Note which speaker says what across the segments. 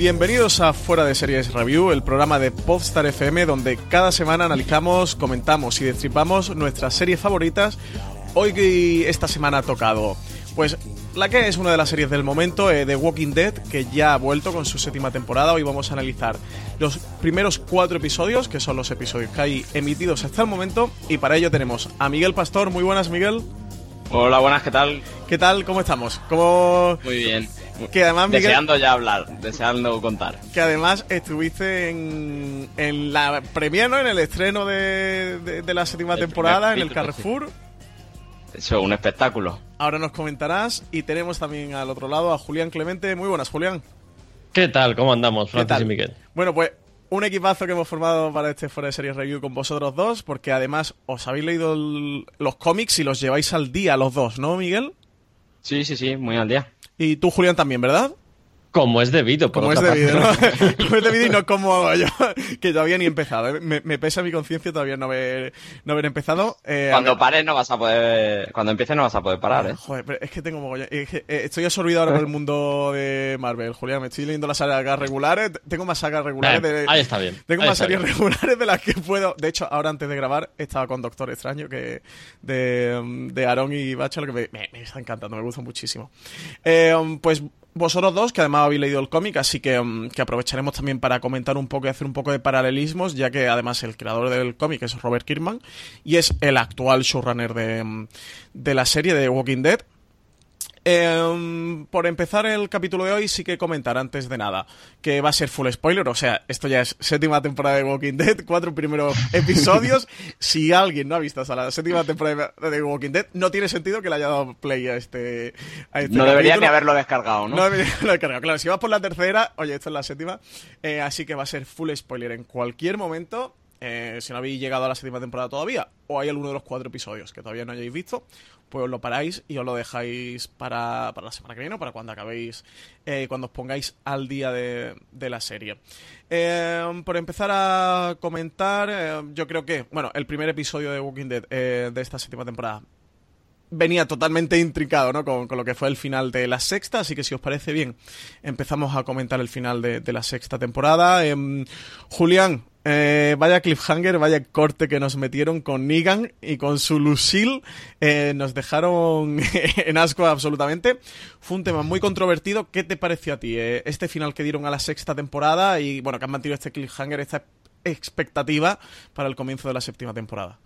Speaker 1: Bienvenidos a Fuera de Series Review, el programa de Popstar FM donde cada semana analizamos, comentamos y destripamos nuestras series favoritas. Hoy esta semana ha tocado, pues la que es una de las series del momento, eh, The Walking Dead, que ya ha vuelto con su séptima temporada. Hoy vamos a analizar los primeros cuatro episodios, que son los episodios que hay emitidos hasta el momento. Y para ello tenemos a Miguel Pastor. Muy buenas, Miguel.
Speaker 2: Hola, buenas, ¿qué tal?
Speaker 1: ¿Qué tal? ¿Cómo estamos? ¿Cómo...
Speaker 2: Muy bien.
Speaker 1: Que además, Miguel,
Speaker 2: deseando ya hablar, deseando contar.
Speaker 1: Que además estuviste en, en la premiere, ¿no? En el estreno de, de, la séptima temporada, en el Carrefour.
Speaker 2: Eso, un espectáculo.
Speaker 1: Ahora nos comentarás y tenemos también al otro lado a Julián Clemente. Muy buenas, Julián.
Speaker 3: ¿Qué tal? ¿Cómo andamos, Francis y Miguel?
Speaker 1: Bueno, pues un equipazo que hemos formado para este Fuera de Series Review con vosotros dos, porque además os habéis leído los cómics y los lleváis al día los dos, ¿no, Miguel?
Speaker 2: Sí, sí, sí, muy al día.
Speaker 1: Y tú, Julián, también, ¿verdad?
Speaker 3: Como es debido, por
Speaker 1: Como es debido, ¿no? Como es debido y no como hago yo, que todavía ni he empezado. ¿eh? Me, pesa mi conciencia todavía no haber, no haber empezado.
Speaker 2: Eh, cuando pares no vas a poder... Cuando empieces no vas a poder parar, ¿eh?
Speaker 1: Joder, pero es que tengo mogollón... Es que, eh, estoy absorbido ahora por el mundo de Marvel, Julián. Me estoy leyendo las sagas regulares. Tengo más sagas regulares
Speaker 3: de... Ahí está bien.
Speaker 1: Tengo más series regulares de las que puedo... De hecho, ahora antes de grabar estaba con Doctor Extraño, que de, de Aaron y Bachel, que me, me, está encantando, me gusta muchísimo. Eh, pues vosotros dos, que además habéis leído el cómic, así que, mm, que, aprovecharemos también para comentar un poco y hacer un poco de paralelismos, ya que además el creador del cómic es Robert Kirkman y es el actual showrunner de, mm, de la serie de Walking Dead. Eh, por empezar el capítulo de hoy, sí que comentar antes de nada que va a ser full spoiler. O sea, esto ya es séptima temporada de Walking Dead, cuatro primeros episodios. si alguien no ha visto hasta la séptima temporada de Walking Dead, no tiene sentido que le haya dado play a este. A este
Speaker 2: no debería ni haberlo descargado, ¿no?
Speaker 1: No debería haberlo descargado. Claro, si vas por la tercera, oye, esto es la séptima. Eh, así que va a ser full spoiler en cualquier momento. Eh, si no habéis llegado a la séptima temporada todavía, o hay alguno de los cuatro episodios que todavía no hayáis visto, pues os lo paráis y os lo dejáis para, para la semana que viene o para cuando acabéis, eh, cuando os pongáis al día de, de la serie. Eh, por empezar a comentar, yo creo que, bueno, el primer episodio de Walking Dead de esta séptima temporada venía totalmente intricado, ¿no? Con, lo que fue el final de la sexta, así que si os parece bien, empezamos a comentar el final de, la sexta temporada. Em, Julián, eh, vaya cliffhanger, vaya corte que nos metieron con Negan y con su Lucille. Eh, nos dejaron en asco absolutamente. Fue un tema muy controvertido. ¿Qué te pareció a ti eh, este final que dieron a la sexta temporada y bueno, que han mantenido este cliffhanger, esta expectativa para el comienzo de la séptima temporada?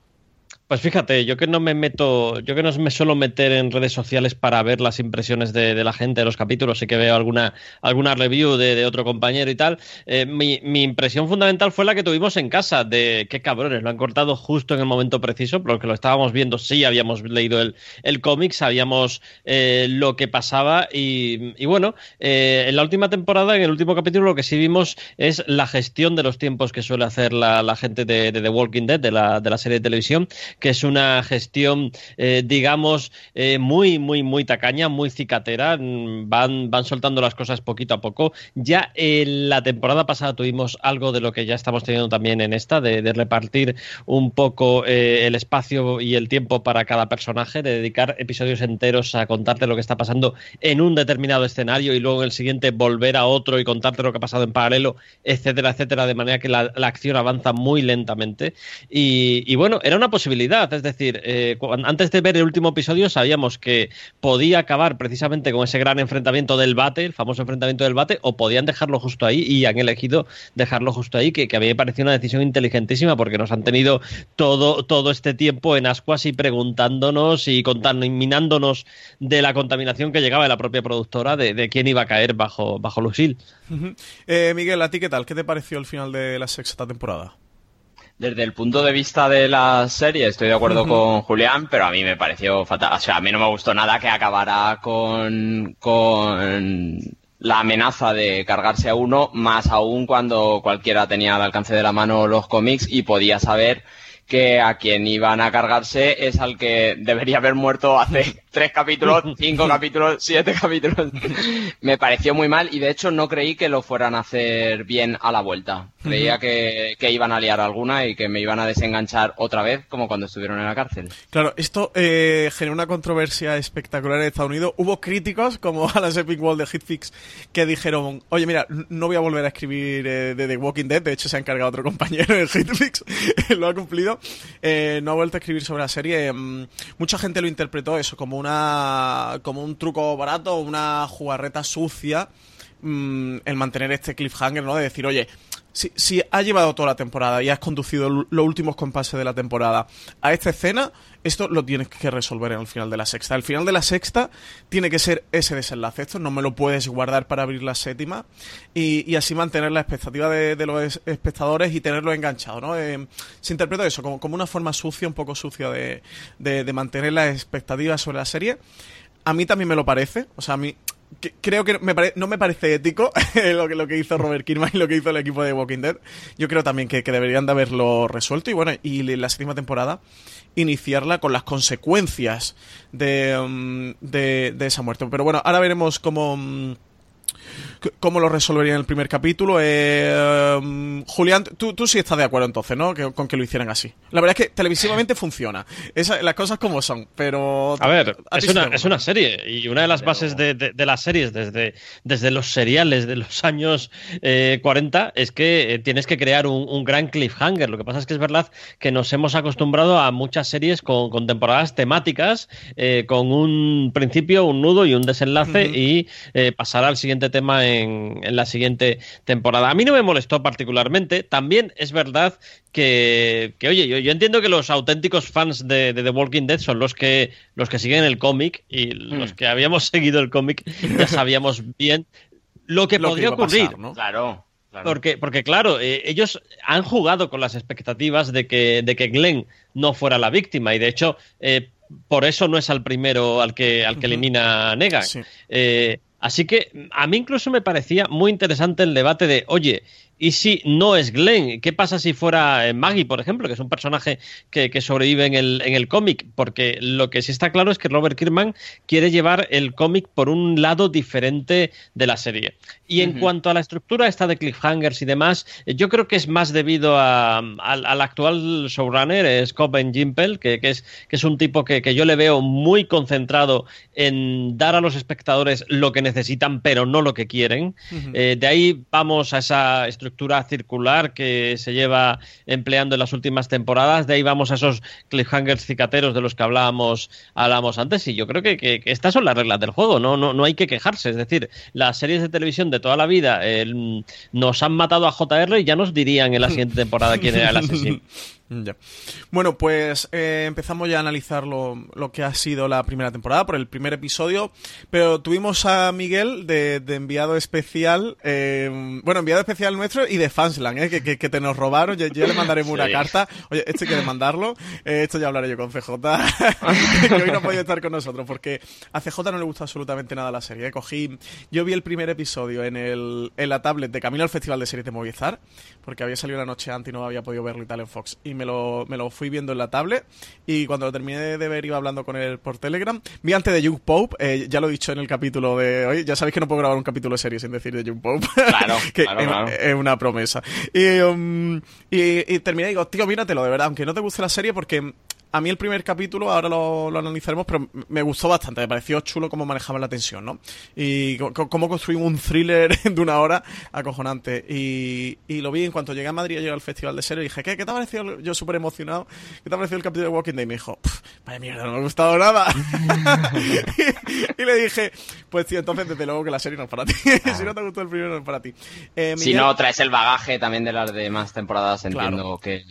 Speaker 3: Pues fíjate, yo que no me meto, yo que no me suelo meter en redes sociales para ver las impresiones de, la gente de los capítulos, sí que veo alguna, alguna review de, otro compañero y tal. Eh, mi, impresión fundamental fue la que tuvimos en casa, de qué cabrones, lo han cortado justo en el momento preciso, porque lo estábamos viendo, sí habíamos leído el, el cómic, sabíamos eh, lo que pasaba y, bueno, eh, en la última temporada, en el último capítulo, lo que sí vimos es la gestión de los tiempos que suele hacer la, gente de, The Walking Dead, de la, de la serie de televisión que es una gestión, eh, digamos, eh, muy, muy, muy tacaña, muy cicatera. Mm, van, van soltando las cosas poquito a poco. Ya en la temporada pasada tuvimos algo de lo que ya estamos teniendo también en esta, de, repartir un poco eh, el espacio y el tiempo para cada personaje, de dedicar episodios enteros a contarte lo que está pasando en un determinado escenario y luego en el siguiente volver a otro y contarte lo que ha pasado en paralelo, etcétera, etcétera, de manera que la, acción avanza muy lentamente. y bueno, era una posibilidad es decir, eh, antes de ver el último episodio sabíamos que podía acabar precisamente con ese gran enfrentamiento del bate, el famoso enfrentamiento del bate, o podían dejarlo justo ahí y han elegido dejarlo justo ahí, que, a mí me pareció una decisión inteligentísima porque nos han tenido todo, todo este tiempo en ascuas y preguntándonos y contaminándonos de la contaminación que llegaba de la propia productora de, quién iba a caer bajo, bajo Lucille.
Speaker 1: Eh, Miguel, ¿a ti qué tal? ¿Qué te pareció el final de la sexta temporada?
Speaker 2: Desde el punto de vista de la serie, estoy de acuerdo con Julián, pero a mí me pareció fatal. O sea, a mí no me gustó nada que acabara con, con la amenaza de cargarse a uno, más aún cuando cualquiera tenía al alcance de la mano los cómics y podía saber que a quien iban a cargarse es al que debería haber muerto hace tres capítulos, cinco capítulos, siete capítulos. Me pareció muy mal y de hecho no creí que lo fueran a hacer bien a la vuelta. Creía que, iban a liar alguna y que me iban a desenganchar otra vez como cuando estuvieron en la cárcel.
Speaker 1: Claro, esto eh, generó una controversia espectacular en Estados Unidos. Hubo críticos como a las Epic Wall de Hitfix que dijeron, oye mira, no voy a volver a escribir eh, de The Walking Dead, de hecho se ha encargado otro compañero de Hitfix, lo ha cumplido. Eh, no ha vuelto a escribir sobre la serie. Mm, mucha gente lo interpretó eso como una como un truco barato, una jugarreta sucia, mm, el mantener este cliffhanger, ¿no? De decir, oye, si, si has llevado toda la temporada y has conducido los últimos compases de la temporada a esta escena, esto lo tienes que resolver en el final de la sexta. El final de la sexta tiene que ser ese desenlace. Esto no me lo puedes guardar para abrir la séptima y, así mantener la expectativa de, los espectadores y tenerlo enganchado. ¿no? Eh, se interpreta eso como, como, una forma sucia, un poco sucia de, de, mantener la expectativa sobre la serie. A mí también me lo parece. O sea, a mí creo que no me parece ético lo, que, lo que hizo Robert Kirkman y lo que hizo el equipo de Walking Dead. Yo creo también que, deberían de haberlo resuelto. Y bueno, y la séptima temporada iniciarla con las consecuencias de, mm, de, de esa muerte. Pero bueno, ahora veremos cómo mm, cómo lo resolvería en el primer capítulo. Eh, mm, Julián, tú, tú sí estás de acuerdo entonces, ¿no? con que lo hicieran así. La verdad es que televisivamente funciona. las cosas como son, pero...
Speaker 3: A ver, es, una, es una serie y una de las bases de, de, las series desde, desde los seriales de los años 40 eh, es que eh, tienes que crear un, gran cliffhanger. Lo que pasa es que es verdad que nos hemos acostumbrado a muchas series con, con temporadas temáticas, con un principio, un nudo y un desenlace y pasar al siguiente tema en, la siguiente temporada. A mí no me molestó particularmente. También es verdad que, oye, yo, entiendo que los auténticos fans de, The Walking Dead son los que, los que siguen el cómic y los mm. que habíamos seguido el cómic ya sabíamos bien lo que podría ocurrir.
Speaker 2: Claro.
Speaker 3: Porque, porque claro, eh, ellos han jugado con las expectativas de que, de que Glenn no fuera la víctima y de hecho eh, por eso no es al primero al que, al que elimina Negan. Eh, Así que a mí incluso me parecía muy interesante el debate de, oye, ¿Y si no es Glenn? ¿Qué pasa si fuera eh, Maggie, por ejemplo, que es un personaje que, sobrevive en el, en el cómic? Porque lo que sí está claro es que Robert Kirkman quiere llevar el cómic por un lado diferente de la serie. Y en cuanto a la estructura esta de cliffhangers y demás, eh, yo creo que es más debido al actual showrunner, Scott Ben Gimpel, que, es, que es un tipo que, yo le veo muy concentrado en dar a los espectadores lo que necesitan, pero no lo que quieren. Eh, de ahí vamos a esa estructura estructura circular que se lleva empleando en las últimas temporadas. De ahí vamos a esos cliffhangers cicateros de los que hablábamos, hablábamos antes. Y yo creo que, que, estas son las reglas del juego, ¿no? No, no hay que quejarse. Es decir, las series de televisión de toda la vida nos han matado a JR y ya nos dirían en la siguiente temporada quién era el asesino.
Speaker 1: Bueno, pues eh, empezamos ya a analizar lo, que ha sido la primera temporada por el primer episodio, pero tuvimos a Miguel de, enviado especial, eh, bueno, enviado especial nuestro y de Fansland, eh, que, que, te nos robaron, ya, le mandaremos una carta, oye, esto hay que demandarlo, esto ya hablaré yo con CJ, que hoy no podido estar con nosotros, porque a CJ no le gusta absolutamente nada la serie, cogí, yo vi el primer episodio en, el, en la tablet de Camino al Festival de Series de Movistar, porque había salido una noche antes y no había podido verlo y tal en Fox, y me lo, me lo fui viendo en la tablet y cuando lo terminé de ver iba hablando con él por Telegram. Vi antes de Young Pope, eh, ya lo he dicho en el capítulo de hoy, ya sabéis que no puedo grabar un capítulo de serie sin decir de Young Pope.
Speaker 2: Claro,
Speaker 1: que
Speaker 2: claro,
Speaker 1: es, una promesa. Y, um, y, y, terminé y digo, tío, míratelo, de verdad, aunque no te guste la serie porque a mí el primer capítulo, ahora lo, analizaremos, pero me gustó bastante. Me pareció chulo cómo manejaban la tensión, ¿no? Y cómo construimos un thriller de una hora acojonante. Y, lo vi en cuanto llegué a Madrid, llegué al Festival de Serie y dije, ¿qué, ¿qué te ha parecido? Yo súper emocionado. ¿Qué te ha parecido el capítulo de Walking Dead? Y me dijo, vaya mierda, no me ha gustado nada. y, le dije, pues tío, entonces desde luego que la serie no es para ti. si no te gustó el primero, no es para ti.
Speaker 2: Eh, si no traes el bagaje también de las demás temporadas, entiendo que,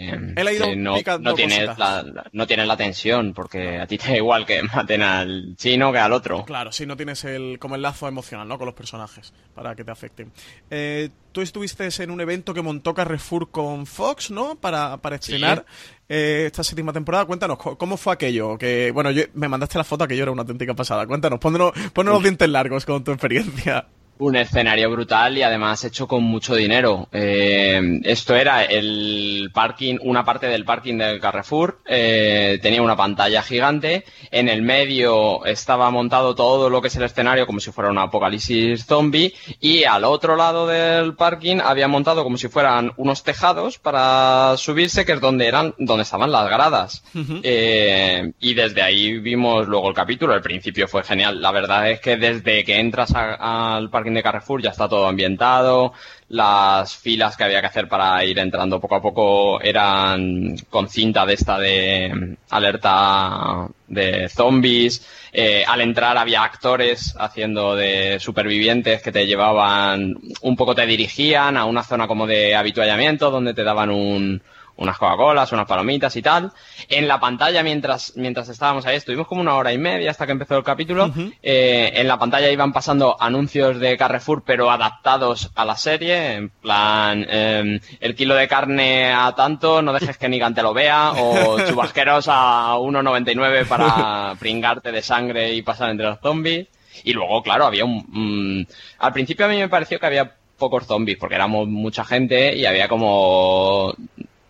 Speaker 2: no, no tienes la, no tienes la tensión, porque a ti te da igual que maten al chino que al otro.
Speaker 1: Claro, si no tienes el, como el lazo emocional, ¿no? Con los personajes, para que te afecten. Eh, tú estuviste en un evento que montó Carrefour con Fox, ¿no? Para, para estrenar eh, esta séptima temporada. Cuéntanos, ¿cómo fue aquello? Que, bueno, yo, me mandaste la foto, que yo era una auténtica pasada. Cuéntanos, ponnos, ponnos los dientes largos con tu experiencia.
Speaker 2: Un escenario brutal y además hecho con mucho dinero. Eh, esto era el parking, una parte del parking del Carrefour, eh, tenía una pantalla gigante, en el medio estaba montado todo lo que es el escenario como si fuera un apocalipsis zombie y al otro lado del parking había montado como si fueran unos tejados para subirse que es donde eran, donde estaban las gradas. Eh, y desde ahí vimos luego el capítulo, el principio fue genial. La verdad es que desde que entras al parking de Carrefour ya está todo ambientado, las filas que había que hacer para ir entrando poco a poco eran con cinta de esta de alerta de zombies. Eh, al entrar había actores haciendo de supervivientes que te llevaban, un poco te dirigían a una zona como de habituallamiento donde te daban un, unas Coca-Colas, unas palomitas y tal. En la pantalla, mientras, mientras estábamos ahí, estuvimos como una hora y media hasta que empezó el capítulo. Eh, en la pantalla iban pasando anuncios de Carrefour, pero adaptados a la serie. En plan, em, el kilo de carne a tanto, no dejes que Nigan te lo vea. O chubasqueros a 1,99 para pringarte de sangre y pasar entre los zombies. Y luego, claro, había un... al principio a mí me pareció que había pocos zombies, porque éramos mucha gente y había como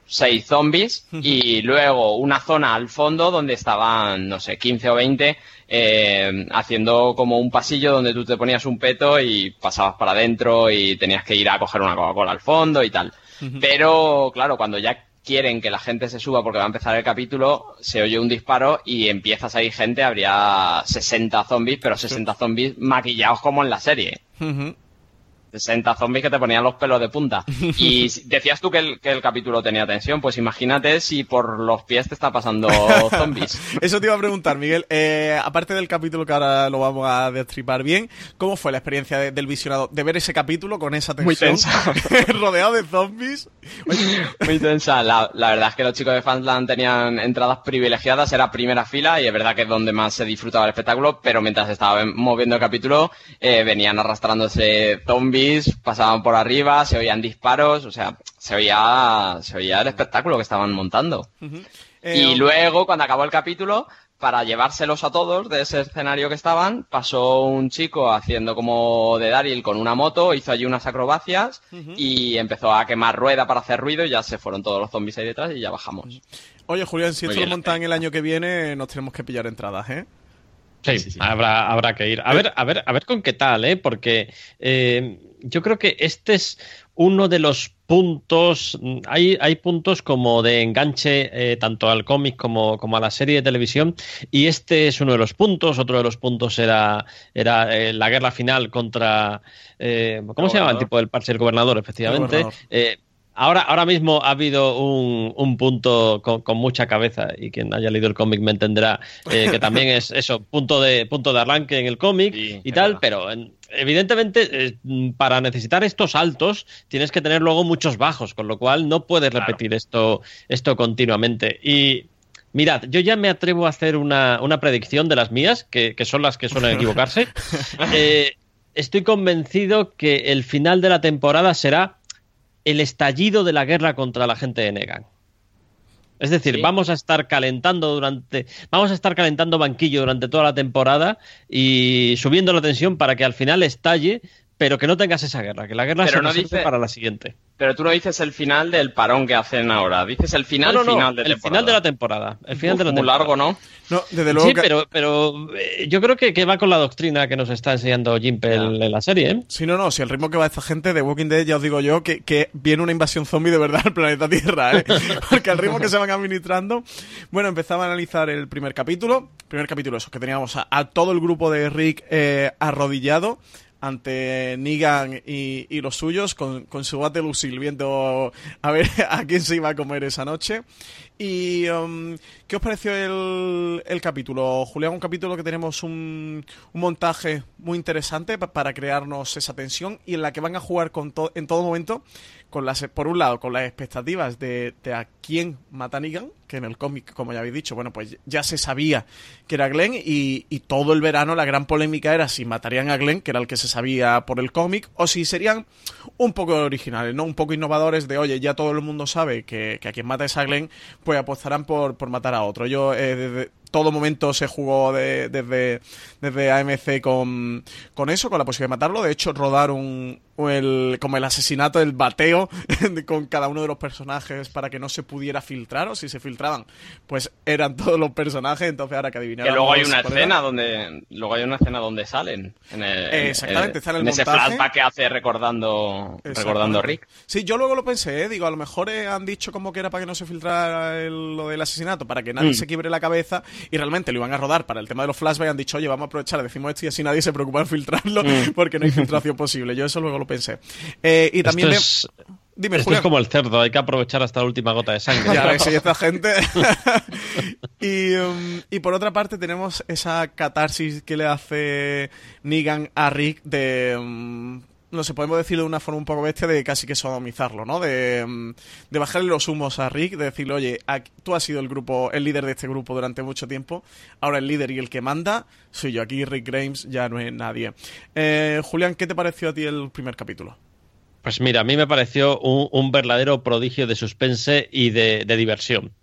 Speaker 2: seis zombies y luego una zona al fondo donde estaban, no sé, 15 o 20 eh, haciendo como un pasillo donde tú te ponías un peto y pasabas para adentro y tenías que ir a coger una Coca-Cola al fondo y tal. Pero claro, cuando ya quieren que la gente se suba porque va a empezar el capítulo, se oye un disparo y empiezas ahí gente, habría 60 zombies, pero 60 zombies maquillados como en la serie. 60 zombies que te ponían los pelos de punta. Y decías tú que el, que el capítulo tenía tensión, pues imagínate si por los pies te está pasando zombies.
Speaker 1: Eso te iba a preguntar, Miguel. Eh, aparte del capítulo que ahora lo vamos a destripar bien, ¿cómo fue la experiencia del visionado de ver ese capítulo con esa tensión?
Speaker 2: Muy tensa.
Speaker 1: rodeado de zombies.
Speaker 2: Muy tensa. La, verdad es que los chicos de Fansland tenían entradas privilegiadas, era primera fila y es verdad que es donde más se disfrutaba el espectáculo, pero mientras estaba moviendo el capítulo eh, venían arrastrándose zombies pasaban por arriba, se oían disparos, o sea, se oía, se oía el espectáculo que estaban montando. y eh, luego, cuando acabó el capítulo, para llevárselos a todos de ese escenario que estaban, pasó un chico haciendo como de Daryl con una moto, hizo allí unas acrobacias y empezó a quemar rueda para hacer ruido y ya se fueron todos los zombies ahí detrás y ya bajamos.
Speaker 1: Oye, Julián, si esto lo montan el año que viene, nos tenemos que pillar entradas, ¿eh?
Speaker 3: Sí, Habrá, habrá que ir. A ver, a ver, a ver con qué tal, ¿eh? Porque eh, yo creo que este es uno de los puntos. Hay, hay puntos como de enganche eh, tanto al cómic como, como, a la serie de televisión. Y este es uno de los puntos. Otro de los puntos era, era eh, la guerra final contra. ¿Cómo se llama el tipo del parche? El gobernador, efectivamente. Ahora, ahora mismo ha habido un, un punto con, mucha cabeza y quien haya leído el cómic me entenderá eh, que también es eso, punto de, punto de arranque en el cómic y tal, pero evidentemente eh, para necesitar estos saltos tienes que tener luego muchos bajos, con lo cual no puedes repetir esto, esto continuamente. Y Mirad, yo ya me atrevo a hacer una, una predicción de las mías, que, que, son las que suelen equivocarse. Eh, estoy convencido que el final de la temporada será el estallido de la guerra contra la gente de Negan. Es decir, vamos a estar calentando durante, vamos a estar calentando banquillo durante toda la temporada y subiendo la tensión para que al final estalle pero que no tengas esa guerra, que la guerra se no dice, para la siguiente.
Speaker 2: Pero tú no dices el final del parón que hacen ahora, dices el final, final de
Speaker 3: el final de la temporada. El final de la
Speaker 2: muy largo, ¿no?
Speaker 1: No, desde luego.
Speaker 3: Sí, pero, pero eh, yo creo que, va con la doctrina que nos está enseñando Jimpel en la serie. ¿eh?
Speaker 1: Sí, no, no, si el ritmo que va esta gente de Walking Dead, ya os digo yo, que, que viene una invasión zombie de verdad al planeta Tierra, ¿eh? Porque al ritmo que se van administrando. Bueno, empezaba a analizar el primer capítulo. Primer capítulo, eso, que teníamos a, todo el grupo de Rick eh, arrodillado ante Negan y, los suyos con, su bate Lucille viendo a ver a quién se iba a comer esa noche. ¿Y um, qué os pareció el, capítulo, Julián? Un capítulo que tenemos un, montaje muy interesante para crearnos esa tensión y en la que van a jugar con en todo momento con las, por un lado, con las expectativas de, a quién mata Negan, que en el cómic, como ya habéis dicho, bueno, pues ya se sabía que era Glenn y, y, todo el verano la gran polémica era si matarían a Glenn, que era el que se sabía por el cómic, o si serían un poco originales, ¿no? Un poco innovadores de, oye, ya todo el mundo sabe que, que a quien mata es a Glenn, pues apostarán por, por matar a otro. Yo, eh, desde todo momento se jugó desde, desde AMC con, con eso, con la posibilidad de matarlo. De hecho, rodar un, el, como el asesinato, el bateo con cada uno de los personajes para que no se pudiera filtrar, o si se filtraban, pues eran todos los personajes, entonces ahora que adivinar.
Speaker 2: Que luego hay una escena donde, luego hay una escena donde salen. En
Speaker 1: Exactamente, en, el
Speaker 2: ese flashback que hace recordando, recordando Rick.
Speaker 1: Sí, yo luego lo pensé, ¿eh? digo, a lo mejor eh, han dicho como que era para que no se filtrara lo del asesinato, para que nadie mm. se quiebre la cabeza, y realmente lo iban a rodar para el tema de los flashbacks, han dicho, oye, vamos a aprovechar, decimos esto y así nadie se preocupa en filtrarlo, mm. porque no hay filtración posible. Yo eso luego lo pensé. Eh, y también...
Speaker 3: Esto es... Dime, Esto es como el cerdo, hay que aprovechar hasta la última gota de sangre.
Speaker 1: Ya ves, esta gente. y, um, y, por otra parte tenemos esa catarsis que le hace Negan a Rick de... Um, no sé, podemos decirlo de una forma un poco bestia de casi que sodomizarlo, ¿no? De, um, de bajarle los humos a Rick, de decirle, oye, tú has sido el grupo, el líder de este grupo durante mucho tiempo, ahora el líder y el que manda soy yo, aquí Rick Grimes ya no es nadie. Eh, Julián, ¿qué te pareció a ti el primer capítulo?
Speaker 3: Pues mira, a mí me pareció un, verdadero prodigio de suspense y de diversión.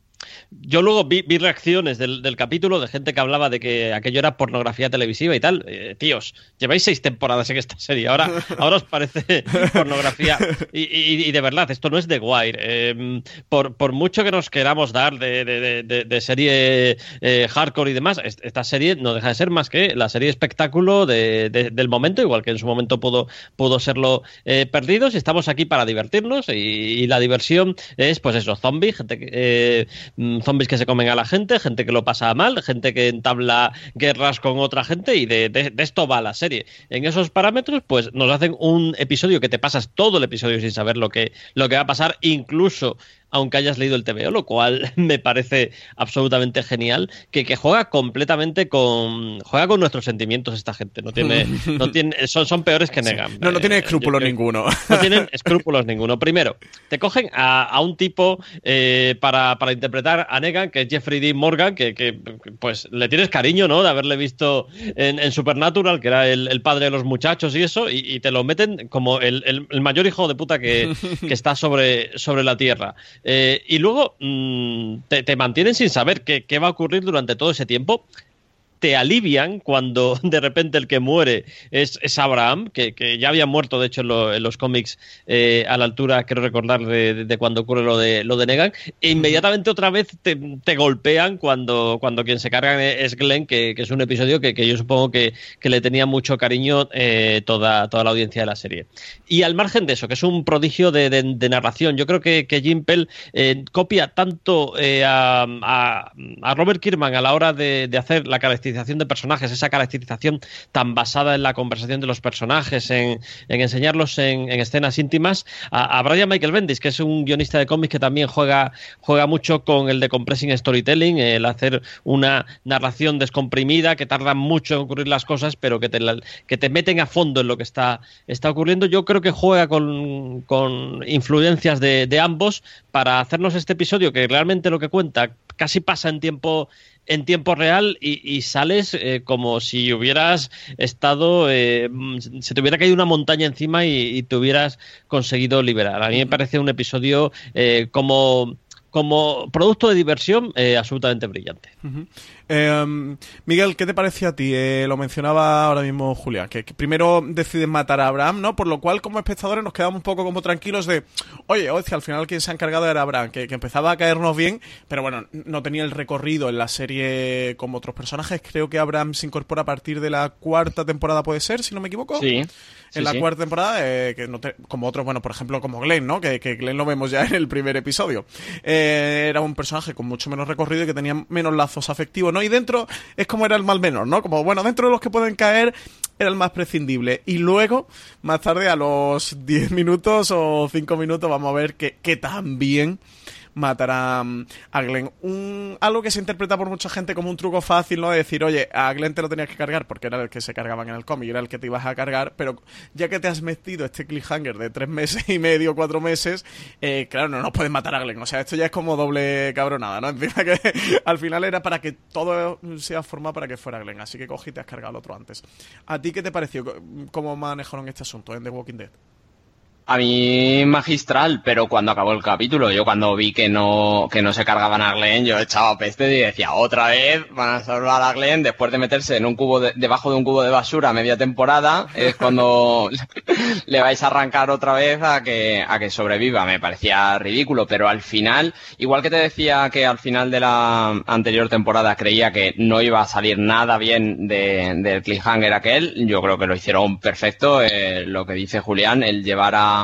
Speaker 3: Yo luego vi, reacciones del, capítulo de gente que hablaba de que aquello era pornografía televisiva y tal. Eh, tíos, lleváis seis temporadas en esta serie. Ahora, ahora os parece pornografía. Y, de verdad, esto no es de Wire. Eh, por, mucho que nos queramos dar de, serie eh, hardcore y demás, esta serie no deja de ser más que la serie espectáculo del momento, igual que en su momento pudo, pudo serlo perdidos. Y estamos aquí para divertirnos. Y, la diversión es, pues eso, zombies, gente que Mm, zombies que se comen a la gente, gente que lo pasa mal, gente que entabla guerras con otra gente y de, esto va la serie. En esos parámetros, pues nos hacen un episodio que te pasas todo el episodio sin saber lo que, lo que va a pasar, incluso aunque hayas leído el TVO, lo cual me parece absolutamente genial, que, que, juega completamente con juega con nuestros sentimientos esta gente, no tiene, no tiene son, son peores que Negan.
Speaker 1: No, no tiene eh, escrúpulos ninguno.
Speaker 3: No tienen escrúpulos ninguno. Primero, te cogen a, un tipo eh, para, para, interpretar a Negan, que es Jeffrey D. Morgan, que, que pues le tienes cariño, ¿no? De haberle visto en, Supernatural, que era el, padre de los muchachos y eso, y, te lo meten como el, el, mayor hijo de puta que, que está sobre, sobre la Tierra. Eh, y luego mm, te, mantienen sin saber qué, va a ocurrir durante todo ese tiempo. Te alivian cuando de repente el que muere es, es Abraham, que, ya había muerto de hecho en, los cómics eh, a la altura, quiero recordar, de, cuando ocurre lo de, lo de Negan, e inmediatamente otra vez te, golpean cuando, cuando quien se carga es Glenn, que, es un episodio que, yo supongo que, le tenía mucho cariño eh, toda, toda la audiencia de la serie. Y al margen de eso, que es un prodigio de, narración, yo creo que, que Jim Pell eh, copia tanto a, a, Robert Kirkman a la hora de, hacer la caracterización de personajes, esa caracterización tan basada en la conversación de los personajes, en, enseñarlos en, escenas íntimas, a, Brian Michael Bendis, que es un guionista de cómics que también juega, juega mucho con el de compressing storytelling, el hacer una narración descomprimida que tarda mucho en ocurrir las cosas, pero que te, que te meten a fondo en lo que está, está ocurriendo. Yo creo que juega con, influencias de, de ambos para hacernos este episodio que realmente lo que cuenta casi pasa en tiempo en tiempo real y, sales eh, como si hubieras estado, eh, se te hubiera caído una montaña encima y, te hubieras conseguido liberar. A mí me parece un episodio eh, como como producto de diversión eh, absolutamente brillante.
Speaker 1: Em, Miguel, ¿qué te parece a ti? Eh, lo mencionaba ahora mismo Julia, que, primero deciden matar a Abraham, ¿no? Por lo cual, como espectadores, nos quedamos un poco como tranquilos de, oye, oye, al final quien se ha encargado era Abraham, que, que, empezaba a caernos bien, pero bueno, no tenía el recorrido en la serie como otros personajes. Creo que Abraham se incorpora a partir de la cuarta temporada, puede ser, si no me equivoco.
Speaker 3: Sí
Speaker 1: en la cuarta temporada, eh, que no como otros, bueno, por ejemplo, como Glenn, ¿no? Que, que Glenn lo vemos ya en el primer episodio. Eh, era un personaje con mucho menos recorrido y que tenía menos lazos afectivos, ¿no? Y dentro es como era el mal menor, ¿no? Como, bueno, dentro de los que pueden caer era el más prescindible. Y luego, más tarde, a los 10 minutos o 5 minutos, vamos a ver que, que también matar a, Glenn. Un, algo que se interpreta por mucha gente como un truco fácil, ¿no? De decir, oye, a Glenn te lo tenías que cargar porque era el que se cargaban en el cómic, era el que te ibas a cargar, pero ya que te has metido este cliffhanger de tres meses y medio, cuatro meses, eh, claro, no nos puedes matar a Glenn. O sea, esto ya es como doble cabronada, ¿no? Encima que al final era para que todo sea formado para que fuera Glenn. Así que cogí y te has cargado el otro antes. ¿A ti qué te pareció? ¿Cómo manejaron este asunto en The Walking Dead?
Speaker 2: A mí magistral, pero cuando acabó el capítulo, yo cuando vi que no, que no se cargaban a Glenn, yo echaba peste y decía, otra vez van a salvar a Glenn después de meterse en un cubo debajo de un cubo de basura media temporada, es cuando le vais a arrancar otra vez a que, a que sobreviva. Me parecía ridículo, pero al final, igual que te decía que al final de la anterior temporada creía que no iba a salir nada bien de, del cliffhanger aquel, yo creo que lo hicieron perfecto, eh, lo que dice Julián, el llevar a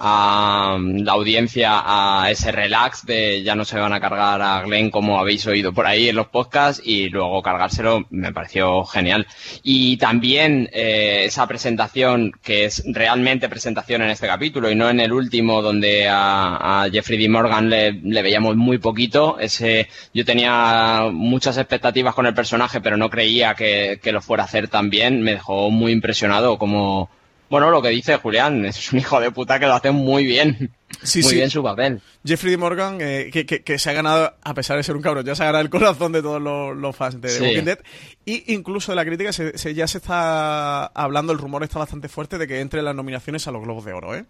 Speaker 2: a, la audiencia a ese relax de ya no se van a cargar a Glenn como habéis oído por ahí en los podcasts y luego cargárselo me pareció genial. Y también eh, esa presentación que es realmente presentación en este capítulo y no en el último donde a, Jeffrey D. Morgan le, veíamos muy poquito. Ese, yo tenía muchas expectativas con el personaje pero no creía que, que lo fuera a hacer tan bien. Me dejó muy impresionado como bueno, lo que dice Julián, es un hijo de puta que lo hace muy bien. Sí, muy bien su papel.
Speaker 1: Jeffrey Morgan, eh, que, se ha ganado, a pesar de ser un cabrón, ya se ha ganado el corazón de todos los, fans de Walking Dead. Y incluso de la crítica se, ya se está hablando, el rumor está bastante fuerte de que entre las nominaciones a los Globos de Oro. ¿eh?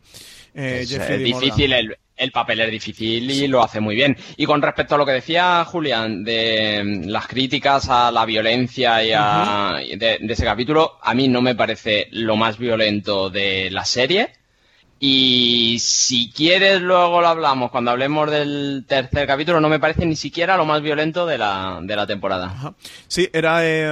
Speaker 2: Eh es, difícil, el, papel es difícil y lo hace muy bien. Y con respecto a lo que decía Julián de mm, las críticas a la violencia y a, de ese capítulo, a mí no me parece lo más violento de la serie y si quieres, luego lo hablamos. Cuando hablemos del tercer capítulo, no me parece ni siquiera lo más violento de la, de la temporada.
Speaker 1: Sí, era. Eh,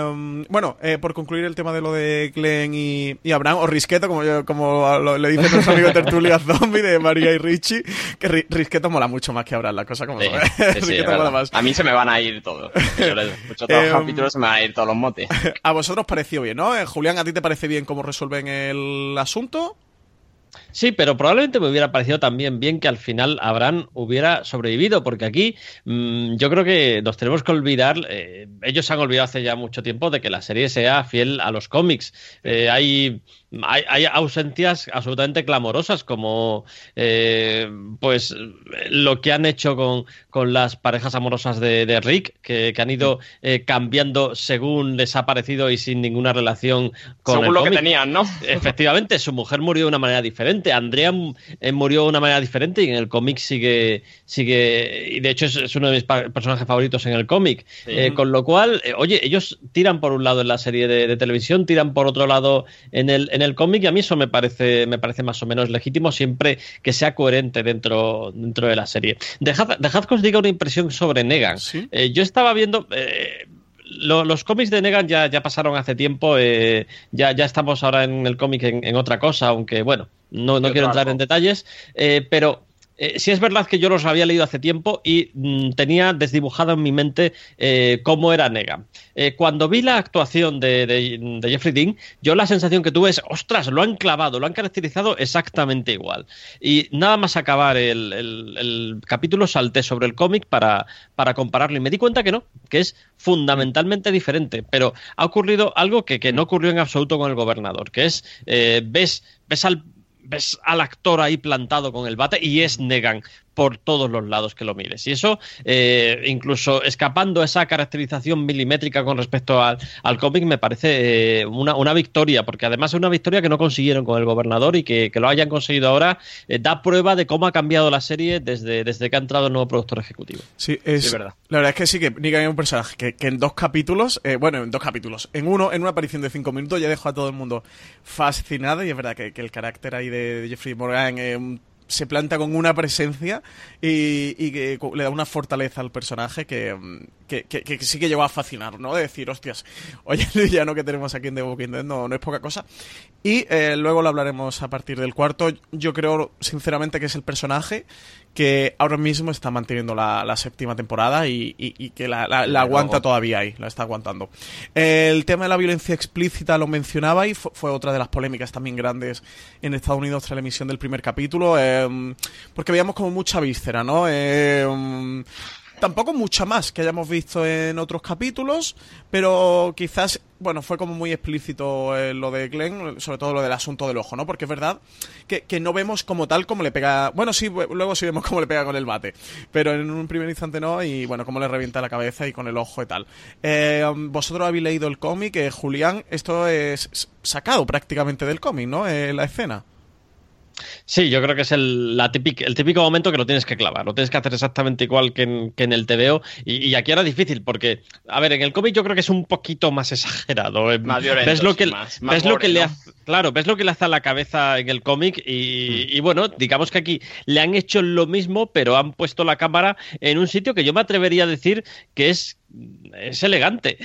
Speaker 1: bueno, eh, por concluir el tema de lo de Glenn y, Abraham, o Risqueto, como, como le dicen nuestro amigo Tertulia Zombie de María y Richie, que Risqueto mola mucho más que Abraham, la cosa como
Speaker 2: A mí se me van a ir todos. Yo les escucho todos los em, capítulos, se me van a ir todos los motes.
Speaker 1: A vosotros pareció bien, ¿no? Eh, Julián, ¿a ti te parece bien cómo resuelven el asunto?
Speaker 3: Sí, pero probablemente me hubiera parecido también bien que al final Abraham hubiera sobrevivido, porque aquí mm, yo creo que nos tenemos que olvidar, eh, ellos se han olvidado hace ya mucho tiempo de que la serie sea fiel a los cómics. Eh, hay hay, ausencias absolutamente clamorosas, como eh, pues lo que han hecho con, con las parejas amorosas de, Rick, que, han ido eh, cambiando según les ha parecido y sin ninguna relación con
Speaker 2: según lo que tenían, ¿no?
Speaker 3: Efectivamente, su mujer murió de una manera diferente, Andrea eh, murió de una manera diferente y en el cómic sigue, sigue y de hecho es, uno de mis personajes favoritos en el cómic. con lo cual, oye, ellos tiran por un lado en la serie de, televisión, tiran por otro lado en el, en el cómic y a mí eso me parece, me parece más o menos legítimo siempre que sea coherente dentro, dentro de la serie. Dejad, dejad que os diga una impresión sobre Negan. Eh, yo estaba viendo... Eh, los cómics de Negan ya, ya pasaron hace tiempo, eh, ya, ya estamos ahora en el cómic en, otra cosa, aunque bueno, no, no quiero entrar en detalles, pero eh, sí es verdad que yo los había leído hace tiempo y mm, tenía desdibujado en mi mente eh, cómo era Negan. Eh, cuando vi la actuación de, Jeffrey Dean, yo la sensación que tuve es, ostras, lo han clavado, lo han caracterizado exactamente igual. Y nada más acabar el, capítulo salté sobre el cómic para, para compararlo y me di cuenta que no, que es fundamentalmente diferente. Pero ha ocurrido algo que, que no ocurrió en absoluto con el gobernador, que es, ves, ves al ves al actor ahí plantado con el bate y es Negan por todos los lados que lo mires. Y eso, eh, incluso escapando esa caracterización milimétrica con respecto al, cómic, me parece eh, una, victoria, porque además es una victoria que no consiguieron con el gobernador y que, lo hayan conseguido ahora eh, da prueba de cómo ha cambiado la serie desde, desde que ha entrado el nuevo productor ejecutivo.
Speaker 1: Sí, es verdad. La verdad es que sí, que Negan es un personaje que, en dos capítulos, bueno, en dos capítulos, en uno, en una aparición de cinco minutos ya dejó a todo el mundo fascinado y es verdad que, el carácter ahí de, Jeffrey Morgan es un se planta con una presencia y, que le da una fortaleza al personaje que, que, sí que llegó a fascinar, ¿no? De decir, hostias, oye, el villano que tenemos aquí en The Walking Dead no, no es poca cosa. Y eh, luego lo hablaremos a partir del cuarto. Yo creo, sinceramente, que es el personaje que ahora mismo está manteniendo la, séptima temporada y, que la, aguanta todavía ahí, la está aguantando. El tema de la violencia explícita lo mencionaba y fue, otra de las polémicas también grandes en Estados Unidos tras la emisión del primer capítulo, em, porque veíamos como mucha víscera, ¿no? Em, tampoco mucha más que hayamos visto en otros capítulos, pero quizás, bueno, fue como muy explícito eh, lo de Glenn, sobre todo lo del asunto del ojo, ¿no? Porque es verdad que, no vemos como tal cómo le pega. Bueno, sí, luego sí vemos cómo le pega con el bate, pero en un primer instante no, y bueno, cómo le revienta la cabeza y con el ojo y tal. Eh, vosotros habéis leído el cómic, eh, Julián, esto es sacado prácticamente del cómic, ¿no? la escena.
Speaker 3: Sí, yo creo que es el, la el típico momento que lo tienes que clavar, lo tienes que hacer exactamente igual que en, que en el TVO. Y, aquí era difícil porque, a ver, en el cómic yo creo que es un poquito más exagerado.
Speaker 2: Eh, más violento, ves lo que,
Speaker 3: ves lo que le hace, claro, ves lo que le hace a la cabeza en el cómic y, y, bueno, digamos que aquí le han hecho lo mismo, pero han puesto la cámara en un sitio que yo me atrevería a decir que es es elegante.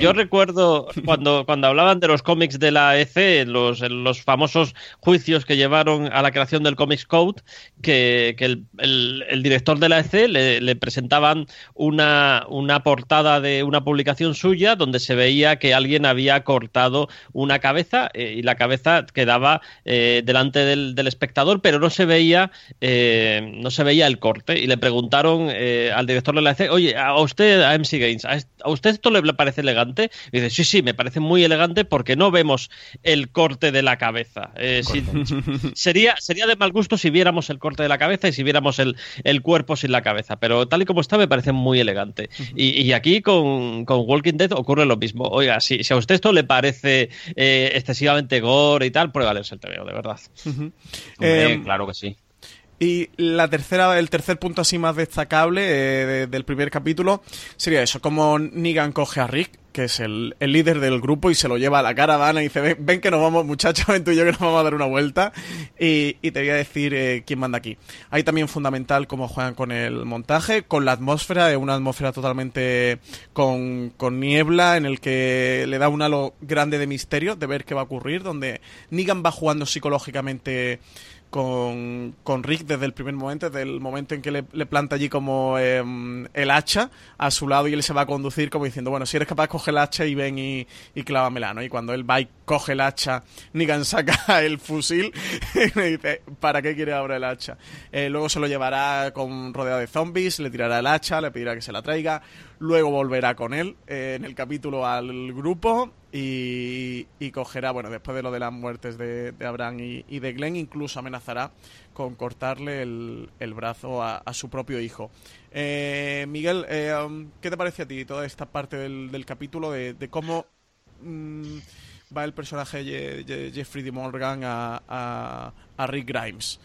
Speaker 3: yo, recuerdo cuando, cuando hablaban de los cómics de la EC, los, los famosos juicios que llevaron a la creación del Comics Code, que, el, director de la EC le, presentaban una, una, portada de una publicación suya donde se veía que alguien había cortado una cabeza eh, y la cabeza quedaba eh, delante del, espectador, pero no se veía eh, no se veía el corte. Y le preguntaron al director de la EC, oye, a usted, a ¿a usted esto le parece elegante? Y dice, sí, sí, me parece muy elegante porque no vemos el corte de la cabeza. Eh, sería, sería de mal gusto si viéramos el corte de la cabeza y si viéramos el, cuerpo sin la cabeza, pero tal y como está me parece muy elegante. y, aquí con, Walking Dead ocurre lo mismo. Oiga, si, si a usted esto le parece eh, excesivamente gore y tal, pruébale el TVO, de verdad.
Speaker 2: Eh, claro que sí.
Speaker 1: Y la tercera, el tercer punto así más destacable eh, del primer capítulo sería eso, como Negan coge a Rick, que es el, líder del grupo, y se lo lleva a la caravana y dice, ven, que nos vamos, muchachos, ven tú y yo que nos vamos a dar una vuelta. Y, te voy a decir eh, quién manda aquí. Hay también fundamental cómo juegan con el montaje, con la atmósfera, es una atmósfera totalmente con, con niebla, en el que le da un halo grande de misterio, de ver qué va a ocurrir, donde Negan va jugando psicológicamente con, con, Rick desde el primer momento, desde el momento en que le, planta allí como em, el hacha a su lado y él se va a conducir como diciendo, bueno, si eres capaz de coger el hacha y ven y, y ¿no? Y cuando él va y coge el hacha, Negan saca el fusil y le dice, ¿para qué quiere ahora el hacha? Eh, luego se lo llevará con rodeado de zombies, le tirará el hacha, le pedirá que se la traiga, luego volverá con él eh, en el capítulo al grupo y, cogerá, bueno, después de lo de las muertes de, Abraham y, de Glenn, incluso amenazará con cortarle el, brazo a, su propio hijo. Eh, Miguel, eh, um, ¿qué te parece a ti toda esta parte del, capítulo de, cómo mm, va el personaje Jeffrey D. Morgan a, a Rick Grimes?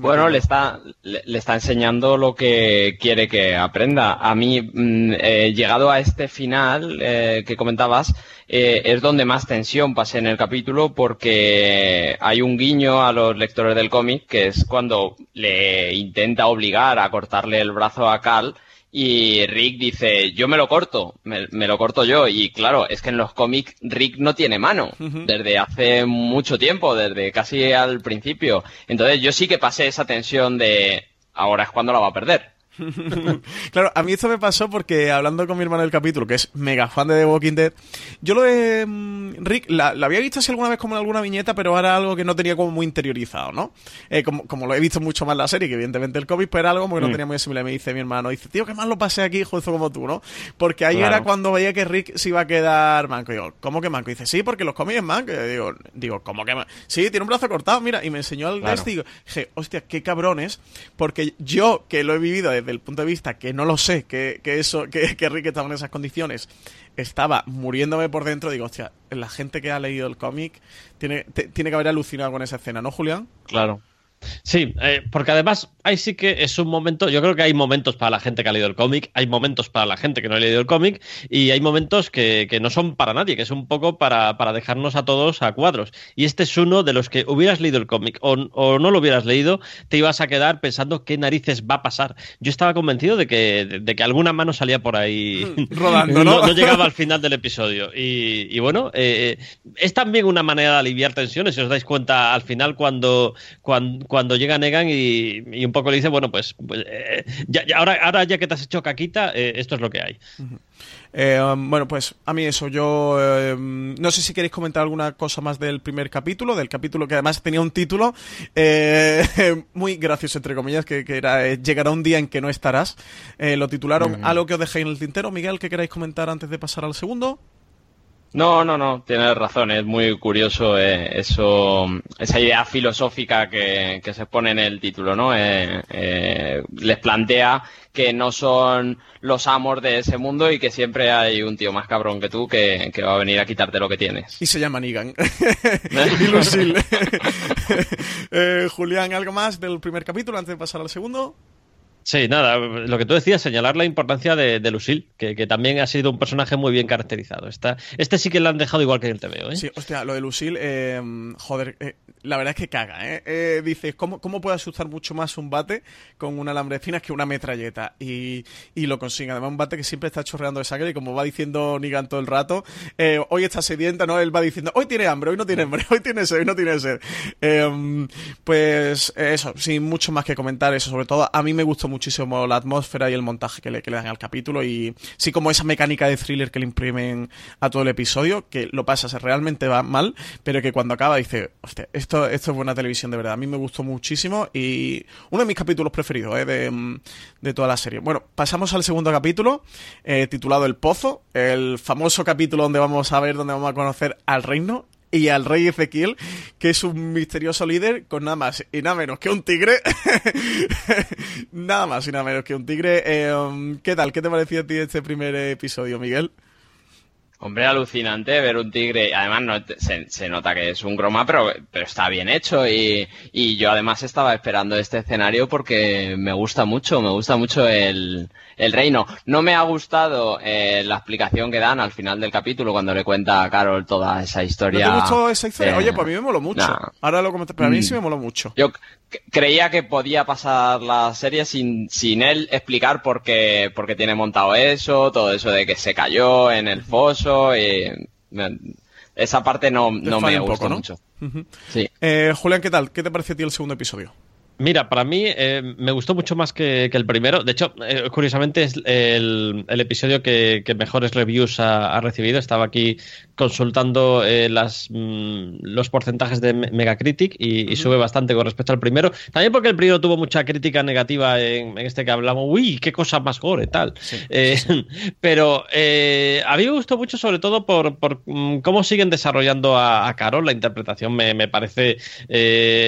Speaker 2: Bueno, le está, le, le está enseñando lo que quiere que aprenda. A mí, mm, eh, llegado a este final eh, que comentabas, eh, es donde más tensión pasé en el capítulo porque hay un guiño a los lectores del cómic que es cuando le intenta obligar a cortarle el brazo a Cal y Rick dice, yo me lo corto, me, me lo corto yo. Y claro, es que en los cómics Rick no tiene mano desde hace mucho tiempo, desde casi al principio. Entonces yo sí que pasé esa tensión de ahora es cuando la va a perder.
Speaker 1: claro, a mí esto me pasó porque hablando con mi hermano del capítulo, que es mega fan de The Walking Dead, yo lo de mm, Rick la, la había visto así alguna vez como en alguna viñeta, pero era algo que no tenía como muy interiorizado, ¿no? Eh, como, como lo he visto mucho más la serie, que evidentemente el cómic, pero era algo como que no
Speaker 3: Mm.
Speaker 1: tenía muy asimilado. Me dice mi hermano, dice, tío, qué mal lo pasé aquí, justo como tú, ¿no? Porque ahí
Speaker 2: Claro.
Speaker 1: era cuando veía que Rick se iba a quedar manco. Y digo, ¿cómo que manco? Y dice, sí, porque los cómics es manco. Y yo digo, digo, ¿cómo que manco? Sí, tiene un brazo cortado, mira. Y me enseñó el
Speaker 2: Claro.
Speaker 1: y digo, dije, hostia, qué cabrones. Porque yo, que lo he vivido desde el punto de vista que no lo sé, que, que eso, que, que Rick estaba en esas condiciones, estaba muriéndome por dentro, digo, hostia, la gente que ha leído el cómic tiene, tiene que haber alucinado con esa escena, ¿no, Julián?
Speaker 2: Claro.
Speaker 3: Sí, eh, porque además ahí sí que es un momento, yo creo que hay momentos para la gente que ha leído el cómic, hay momentos para la gente que no ha leído el cómic y hay momentos que, que no son para nadie, que es un poco para, para dejarnos a todos a cuadros. Y este es uno de los que hubieras leído el cómic o, o no lo hubieras leído, te ibas a quedar pensando qué narices va a pasar. Yo estaba convencido de que, de, de que alguna mano salía por ahí
Speaker 1: Rodando, ¿no?
Speaker 3: no, llegaba al final del episodio. Y, y bueno, eh, es también una manera de aliviar tensiones, si os dais cuenta al final cuando, cuando, cuando llega Negan y, y un poco le dice, bueno, pues, pues, eh, ya, ya- ahora, ahora ya que te has hecho caquita, eh, esto es lo que hay.
Speaker 1: Eh, um, bueno, pues a mí eso, yo eh, no sé si queréis comentar alguna cosa más del primer capítulo, del capítulo que además tenía un título eh, muy gracioso, entre comillas, que, que era eh, Llegará un día en que no estarás. Eh, lo titularon Algo que os dejé en el tintero. Miguel, ¿qué queráis comentar antes de pasar al segundo?
Speaker 2: No, no, no, tienes razón, es muy curioso eh, eso, esa idea filosófica que, que se pone en el título, ¿no? Eh, eh, les plantea que no son los amos de ese mundo y que siempre hay un tío más cabrón que tú que, que va a venir a quitarte lo que tienes.
Speaker 1: Y se llama Negan. y Lucille. Eh, Julián, ¿algo más del primer capítulo antes de pasar al segundo?
Speaker 3: Sí, nada, lo que tú decías, señalar la importancia de, de que, también ha sido un personaje muy bien caracterizado. Esta, este sí que lo han dejado igual que el TVO, ¿eh?
Speaker 1: Sí, hostia, lo de Lucille, eh, joder, eh, la verdad es que caga, ¿eh? eh dices, ¿cómo, ¿cómo puede asustar mucho más un bate con un alambre de espinas que una metralleta? Y, y lo consigue. Además, un bate que siempre está chorreando de sangre y como va diciendo Nigan todo el rato, eh, hoy está sedienta, ¿no? Él va diciendo, hoy tiene hambre, hoy no tiene hambre, hoy tiene sed, hoy no tiene sed. Eh, pues eso, sin mucho más que comentar eso. Sobre todo, a mí me gustó muchísimo la atmósfera y el montaje que le, que le dan al capítulo y sí como esa mecánica de thriller que le imprimen a todo el episodio, que lo pasas realmente va mal, pero que cuando acaba dice, hostia, esto, esto es buena televisión de verdad. A mí me gustó muchísimo y uno de mis capítulos preferidos eh, de, de toda la serie. Bueno, pasamos al segundo capítulo, eh, titulado El Pozo, el famoso capítulo donde vamos a ver, donde vamos a conocer al reino y al rey Ezequiel, que es un misterioso líder con nada más y nada menos que un tigre. nada más y nada menos que un tigre. Eh, um, ¿Qué tal? ¿Qué te pareció a ti este primer episodio, Miguel?
Speaker 2: Hombre, alucinante ver un tigre. Además, no, se, se nota que es un croma, pero, pero está bien hecho. Y, y yo además estaba esperando este escenario porque me gusta mucho, me gusta mucho el, el reino. No me ha gustado eh, la explicación que dan al final del capítulo cuando le cuenta a Carol toda esa
Speaker 1: ¿No
Speaker 2: historia.
Speaker 1: te gustó esa historia?
Speaker 2: eh,
Speaker 1: Oye, pues a mí me moló mucho.
Speaker 2: nah.
Speaker 1: Ahora lo comento, pero a mí
Speaker 2: Mm.
Speaker 1: sí me moló mucho.
Speaker 2: Yo creía que podía pasar la serie sin, sin él explicar por qué, por qué tiene montado eso, todo eso de que se cayó en el foso. Me- esa parte no, no me gustó
Speaker 1: poco, ¿no?
Speaker 2: mucho. Sí.
Speaker 1: Eh, Julián, ¿qué tal? ¿Qué te pareció a ti el segundo episodio?
Speaker 3: Mira, para mí eh, me gustó mucho más que, el primero. De hecho, eh, curiosamente es el, episodio que, mejores reviews ha, recibido. Estaba aquí consultando eh, las, mm, los porcentajes de Megacritic y, y, sube bastante con respecto al primero. También porque el primero tuvo mucha crítica negativa en, este que hablamos. Uy, qué cosa más gore, tal. pero a mí me gustó mucho, sobre todo por, mm, cómo siguen desarrollando a, Carol. La interpretación me, parece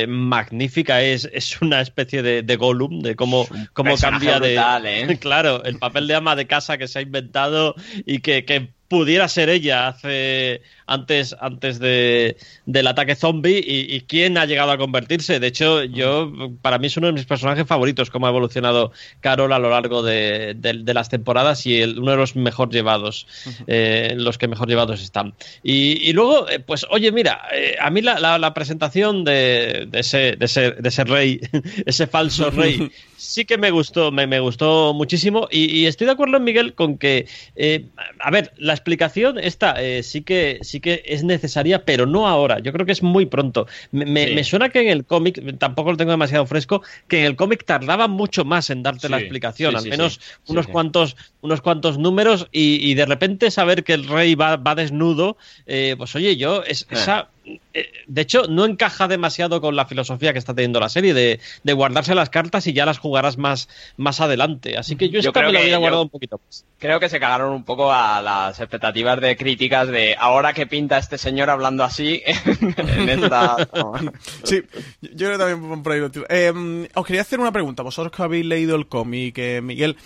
Speaker 3: magnífica. Es, es una especie de, de Gollum, de cómo, cómo cambia de.
Speaker 2: ¿eh?
Speaker 3: Claro, el papel de ama de casa que se ha inventado y que, que pudiera ser ella hace antes, antes de, del ataque zombie y, quién ha llegado a convertirse. De hecho, yo para mí es uno de mis personajes favoritos, cómo ha evolucionado Carol a lo largo de, las temporadas y uno de los mejor llevados, eh, los que mejor llevados están. Y, luego, eh, pues oye, mira, eh, a mí la, presentación de, ese, de, ese, de ese rey, ese falso rey, sí que me gustó, me, me gustó muchísimo y, estoy de acuerdo, Miguel, con que, a ver, la explicación esta sí que sí que es necesaria, pero no ahora. Yo creo que es muy pronto. Me, suena que en el cómic, tampoco lo tengo demasiado fresco, que en el cómic tardaba mucho más en darte la explicación, al menos unos cuantos unos cuantos números y, de repente saber que el rey va, desnudo, eh, pues oye, yo es, eh. esa eh, de hecho, no encaja demasiado con la filosofía que está teniendo la serie de, guardarse las cartas y ya las jugarás más, más adelante. Así que yo, creo que la había guardado un poquito más.
Speaker 2: Creo que se cagaron un poco a las expectativas de críticas de ahora que pinta este señor hablando así en esta...
Speaker 1: sí, yo creo que también por ahí eh, Os quería hacer una pregunta. Vosotros que habéis leído el cómic, eh, Miguel,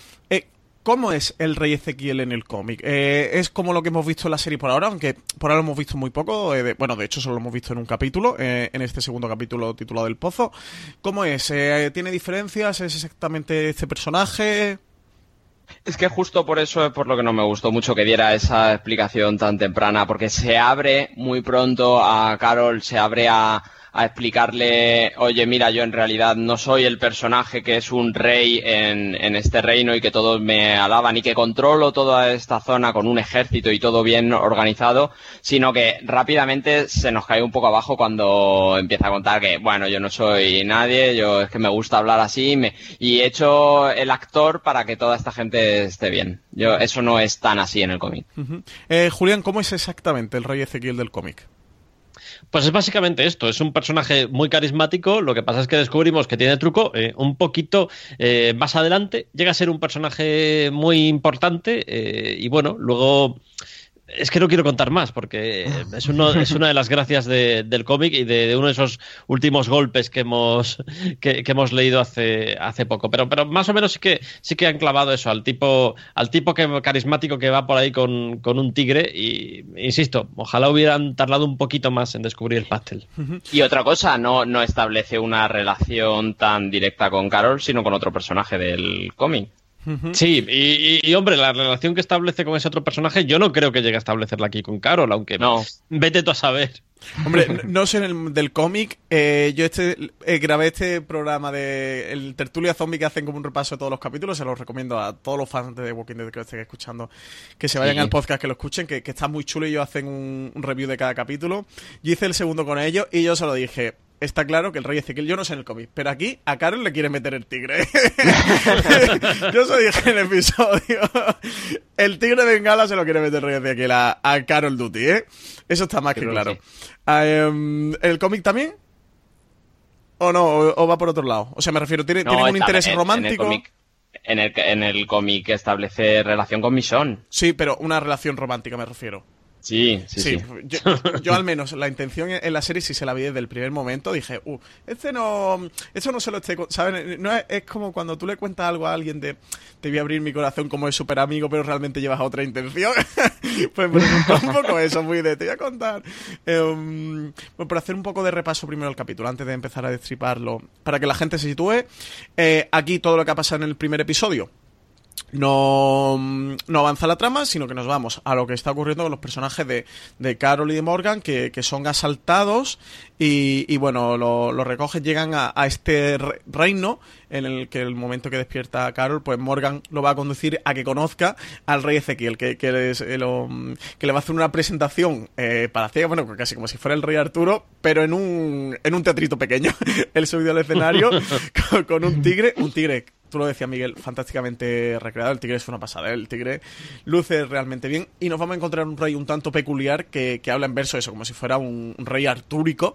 Speaker 1: ¿Cómo es el rey Ezequiel en el cómic? Eh, ¿Es como lo que hemos visto en la serie por ahora? Aunque por ahora lo hemos visto muy poco. Eh, bueno, de hecho solo lo hemos visto en un capítulo, eh, en este segundo capítulo titulado El Pozo. ¿Cómo es? ¿Tiene diferencias? ¿Es exactamente este personaje?
Speaker 2: Es que justo por eso es por lo que no me gustó mucho que diera esa explicación tan temprana, porque se abre muy pronto a Carol, se abre a, a explicarle, oye, mira, yo en realidad no soy el personaje que es un rey en, en este reino y que todos me alaban y que controlo toda esta zona con un ejército y todo bien organizado, sino que rápidamente se nos cae un poco abajo cuando empieza a contar que, bueno, yo no soy nadie, yo es que me gusta hablar así y he hecho el actor para que toda esta gente esté bien. Yo, eso no es tan así en el cómic.
Speaker 1: Eh, Julián, ¿cómo es exactamente el rey Ezequiel del cómic?
Speaker 3: Pues es básicamente esto, es un personaje muy carismático, lo que pasa es que descubrimos que tiene truco eh, un poquito eh, más adelante, llega a ser un personaje muy importante eh, y bueno, luego es que no quiero contar más porque es, uno, es una de las gracias del cómic y de, uno de esos últimos golpes que hemos, que, hemos leído hace, hace poco. Pero, pero más o menos sí que, sí que han clavado eso al tipo, al tipo que, carismático que va por ahí con, un tigre. Y insisto, ojalá hubieran tardado un poquito más en descubrir el pastel.
Speaker 2: Y otra cosa, no, no establece una relación tan directa con Carol, sino con otro personaje del cómic.
Speaker 3: Sí, y, hombre, la relación que establece con ese otro personaje, yo no creo que llegue a establecerla aquí con Carol, aunque no. Vete tú a saber.
Speaker 1: Hombre, no sé en el, del cómic. Eh, yo este eh, grabé este programa de el Tertulia Zombie que hacen como un repaso de todos los capítulos. Se los recomiendo a todos los fans de The Walking Dead que lo estén escuchando. Que se vayan al podcast, que lo escuchen, que, está muy chulo y ellos hacen un, un, review de cada capítulo. Yo hice el segundo con ellos y yo se lo dije está claro que el rey Ezequiel, yo no sé en el cómic, pero aquí a Carol le quiere meter el tigre. yo se dije en el episodio. El tigre de Bengala se lo quiere meter el rey Ezequiel a, a Carol Duty, ¿eh? Eso está más que claro. Ah, em, ¿El cómic también? ¿O no? O, va por otro lado? O sea, me refiero, ¿tiene, ¿tiene un interés romántico?
Speaker 2: En el, en el cómic establece relación con Mission.
Speaker 1: Sí, pero una relación romántica me refiero.
Speaker 2: Sí, sí, sí.
Speaker 1: Yo, al menos la intención en la serie, si se la vi desde el primer momento, dije, uh, este no, eso no se lo esté, ¿sabes? No es, como cuando tú le cuentas algo a alguien de, te voy a abrir mi corazón como es súper amigo, pero realmente llevas otra intención. pues me un poco eso, muy de, te voy a contar. Eh, por hacer un poco de repaso primero el capítulo, antes de empezar a destriparlo, para que la gente se sitúe, eh, aquí todo lo que ha pasado en el primer episodio no, no avanza la trama, sino que nos vamos a lo que está ocurriendo con los personajes de, de Carol y de Morgan, que, que son asaltados y, y bueno, lo, lo, recogen, llegan a, a este reino en el que el momento que despierta a Carol, pues Morgan lo va a conducir a que conozca al rey Ezequiel, que, que, les, eh, lo, que le va a hacer una presentación eh, para ciega, bueno, casi como si fuera el rey Arturo, pero en un, en un teatrito pequeño. Él subido al escenario con, con un tigre, un tigre tú lo decías Miguel, fantásticamente recreado. El tigre es una pasada, ¿eh? el tigre luce realmente bien. Y nos vamos a encontrar un rey un tanto peculiar que, que habla en verso eso, como si fuera un, un rey artúrico.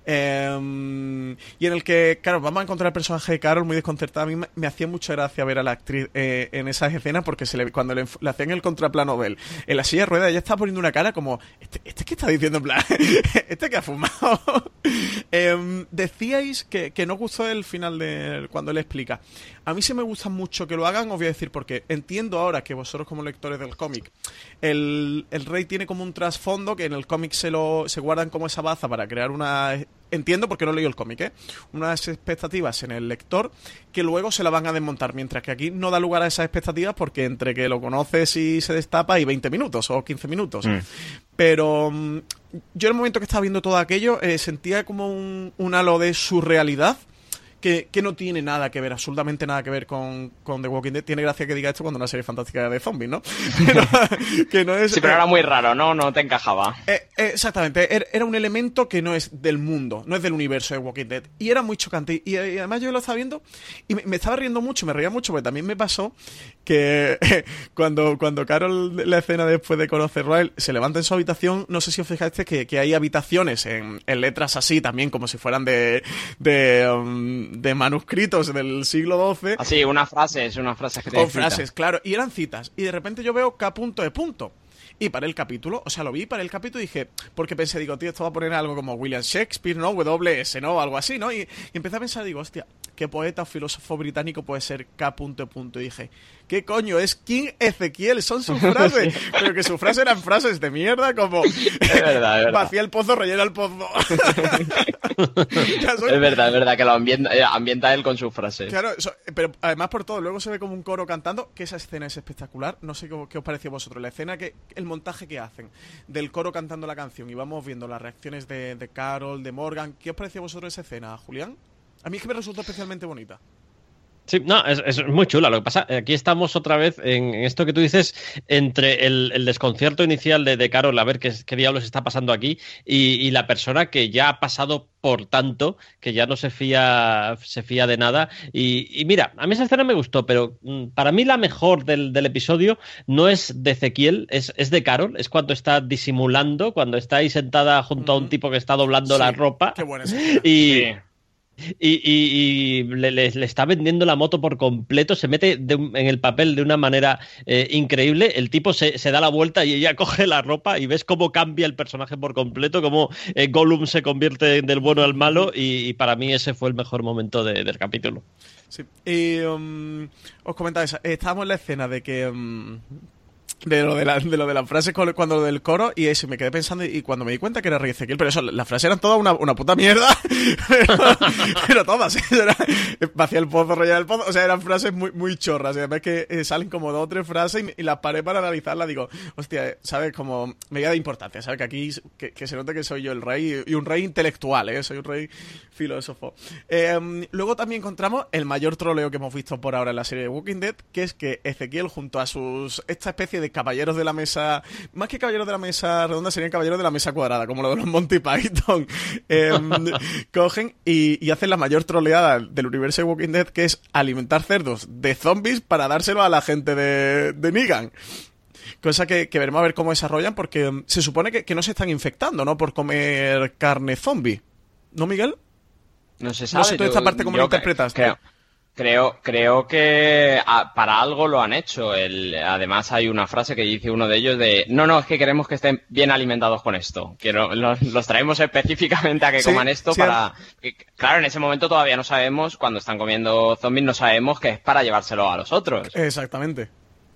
Speaker 1: Eh, y en el que, claro, vamos a encontrar el personaje de Carol muy desconcertada. A mí me, hacía mucha gracia ver a la actriz eh, en esas escenas porque cuando le, le, hacían el contraplano de él en la silla de ruedas, ella estaba poniendo una cara como: ¿Este, este qué está diciendo? En plan, ¿este que ha fumado? eh, decíais que, que no gustó el final de cuando él explica. A mí sí me gusta mucho que lo hagan, os voy a decir porque entiendo ahora que vosotros como lectores del cómic, el, el rey tiene como un trasfondo que en el cómic se lo se guardan como esa baza para crear una entiendo porque no he leído el cómic, ¿eh? unas expectativas en el lector que luego se la van a desmontar, mientras que aquí no da lugar a esas expectativas porque entre que lo conoces y se destapa hay 20 minutos o 15 minutos. Mm. Pero um, yo en el momento que estaba viendo todo aquello eh, sentía como un, un halo de surrealidad que, que, no tiene nada que ver, absolutamente nada que ver con, con, The Walking Dead. Tiene gracia que diga esto cuando una serie fantástica de zombies, ¿no? Pero,
Speaker 2: que no es, sí, pero eh, era muy raro, ¿no? No te encajaba.
Speaker 1: Eh, eh, exactamente, er, era un elemento que no es del mundo, no es del universo de Walking Dead. Y era muy chocante. Y, y además yo lo estaba viendo y me, me, estaba riendo mucho, me reía mucho, porque también me pasó que cuando, cuando Carol, la escena después de conocerlo a él, se levanta en su habitación, no sé si os fijaste que, que hay habitaciones en, en, letras así también, como si fueran de... de um, de manuscritos del siglo XII.
Speaker 2: Así, una frase, es una frase que te
Speaker 1: Con frases, cita. claro. Y eran citas. Y de repente yo veo K punto de punto. Y para el capítulo, o sea, lo vi para el capítulo y dije, porque pensé, digo, tío, esto va a poner algo como William Shakespeare, ¿no? WS, ¿no? Algo así, ¿no? Y, y empecé a pensar, digo, hostia, ¿qué poeta o filósofo británico puede ser K. Punto, punto? Y dije, ¿qué coño? Es King Ezequiel, son sus frases. Pero que sus frases eran frases de mierda, como
Speaker 2: es verdad, es verdad.
Speaker 1: vacía el pozo, rellena el pozo.
Speaker 2: soy... Es verdad, es verdad, que lo ambienta, eh, ambienta, él con sus frases.
Speaker 1: Claro, pero además por todo, luego se ve como un coro cantando, que esa escena es espectacular. No sé qué, qué os pareció a vosotros. La escena que, el montaje que hacen del coro cantando la canción y vamos viendo las reacciones de, de Carol, de Morgan. ¿Qué os pareció a vosotros esa escena, Julián? A mí es que me resultó especialmente bonita.
Speaker 3: Sí, no, es, es, muy chula. Lo que pasa, aquí estamos otra vez en esto que tú dices, entre el, el desconcierto inicial de, de, Carol, a ver qué, qué diablos está pasando aquí, y, y, la persona que ya ha pasado por tanto, que ya no se fía, se fía de nada. Y, y mira, a mí esa escena me gustó, pero mm, para mí la mejor del, del episodio no es de Ezequiel, es, es, de Carol, es cuando está disimulando, cuando está ahí sentada junto mm -hmm. a un tipo que está doblando sí, la ropa.
Speaker 1: Qué buena
Speaker 3: y, sí. Y, y, y le, le, está vendiendo la moto por completo, se mete en el papel de una manera eh, increíble, el tipo se, da la vuelta y ella coge la ropa y ves cómo cambia el personaje por completo, cómo eh, Gollum se convierte del bueno al malo y, para mí ese fue el mejor momento de, del capítulo.
Speaker 1: Sí, y um, os comentaba eso, estábamos en la escena de que... Um de lo de, la, de lo de las frases cuando lo del coro y eso, me quedé pensando y cuando me di cuenta que era Rey Ezequiel, pero eso, las frases eran todas una, una puta mierda, pero, todas, ¿eh? era, vacía el pozo, rellena el pozo, o sea, eran frases muy, muy chorras, y además que eh, salen como dos o tres frases y, las paré para analizarlas, digo, hostia, ¿sabes? Como medida de importancia, ¿sabes? Que aquí, que, se note que soy yo el rey y un rey intelectual, ¿eh? Soy un rey filósofo. Eh, luego también encontramos el mayor troleo que hemos visto por ahora en la serie de Walking Dead, que es que Ezequiel junto a sus, esta especie de caballeros de la mesa, más que caballeros de la mesa redonda, serían caballeros de la mesa cuadrada, como lo de los Monty Python. Eh, cogen y, y, hacen la mayor troleada del universo de Walking Dead, que es alimentar cerdos de zombies para dárselo a la gente de, de Negan. Cosa que, que, veremos a ver cómo desarrollan, porque um, se supone que, que, no se están infectando, ¿no? Por comer carne zombie. ¿No, Miguel?
Speaker 2: No se sabe.
Speaker 1: No sé tú esta parte cómo lo interpretaste.
Speaker 2: Creo. Creo, creo que a, para algo lo han hecho. El, además hay una frase que dice uno de ellos de no, no, es que queremos que estén bien alimentados con esto. Que no, los, los, traemos específicamente a que sí, coman esto sí, para... Que, claro, en ese momento todavía no sabemos, cuando están comiendo zombies, no sabemos que es para llevárselo a los otros.
Speaker 1: Exactamente.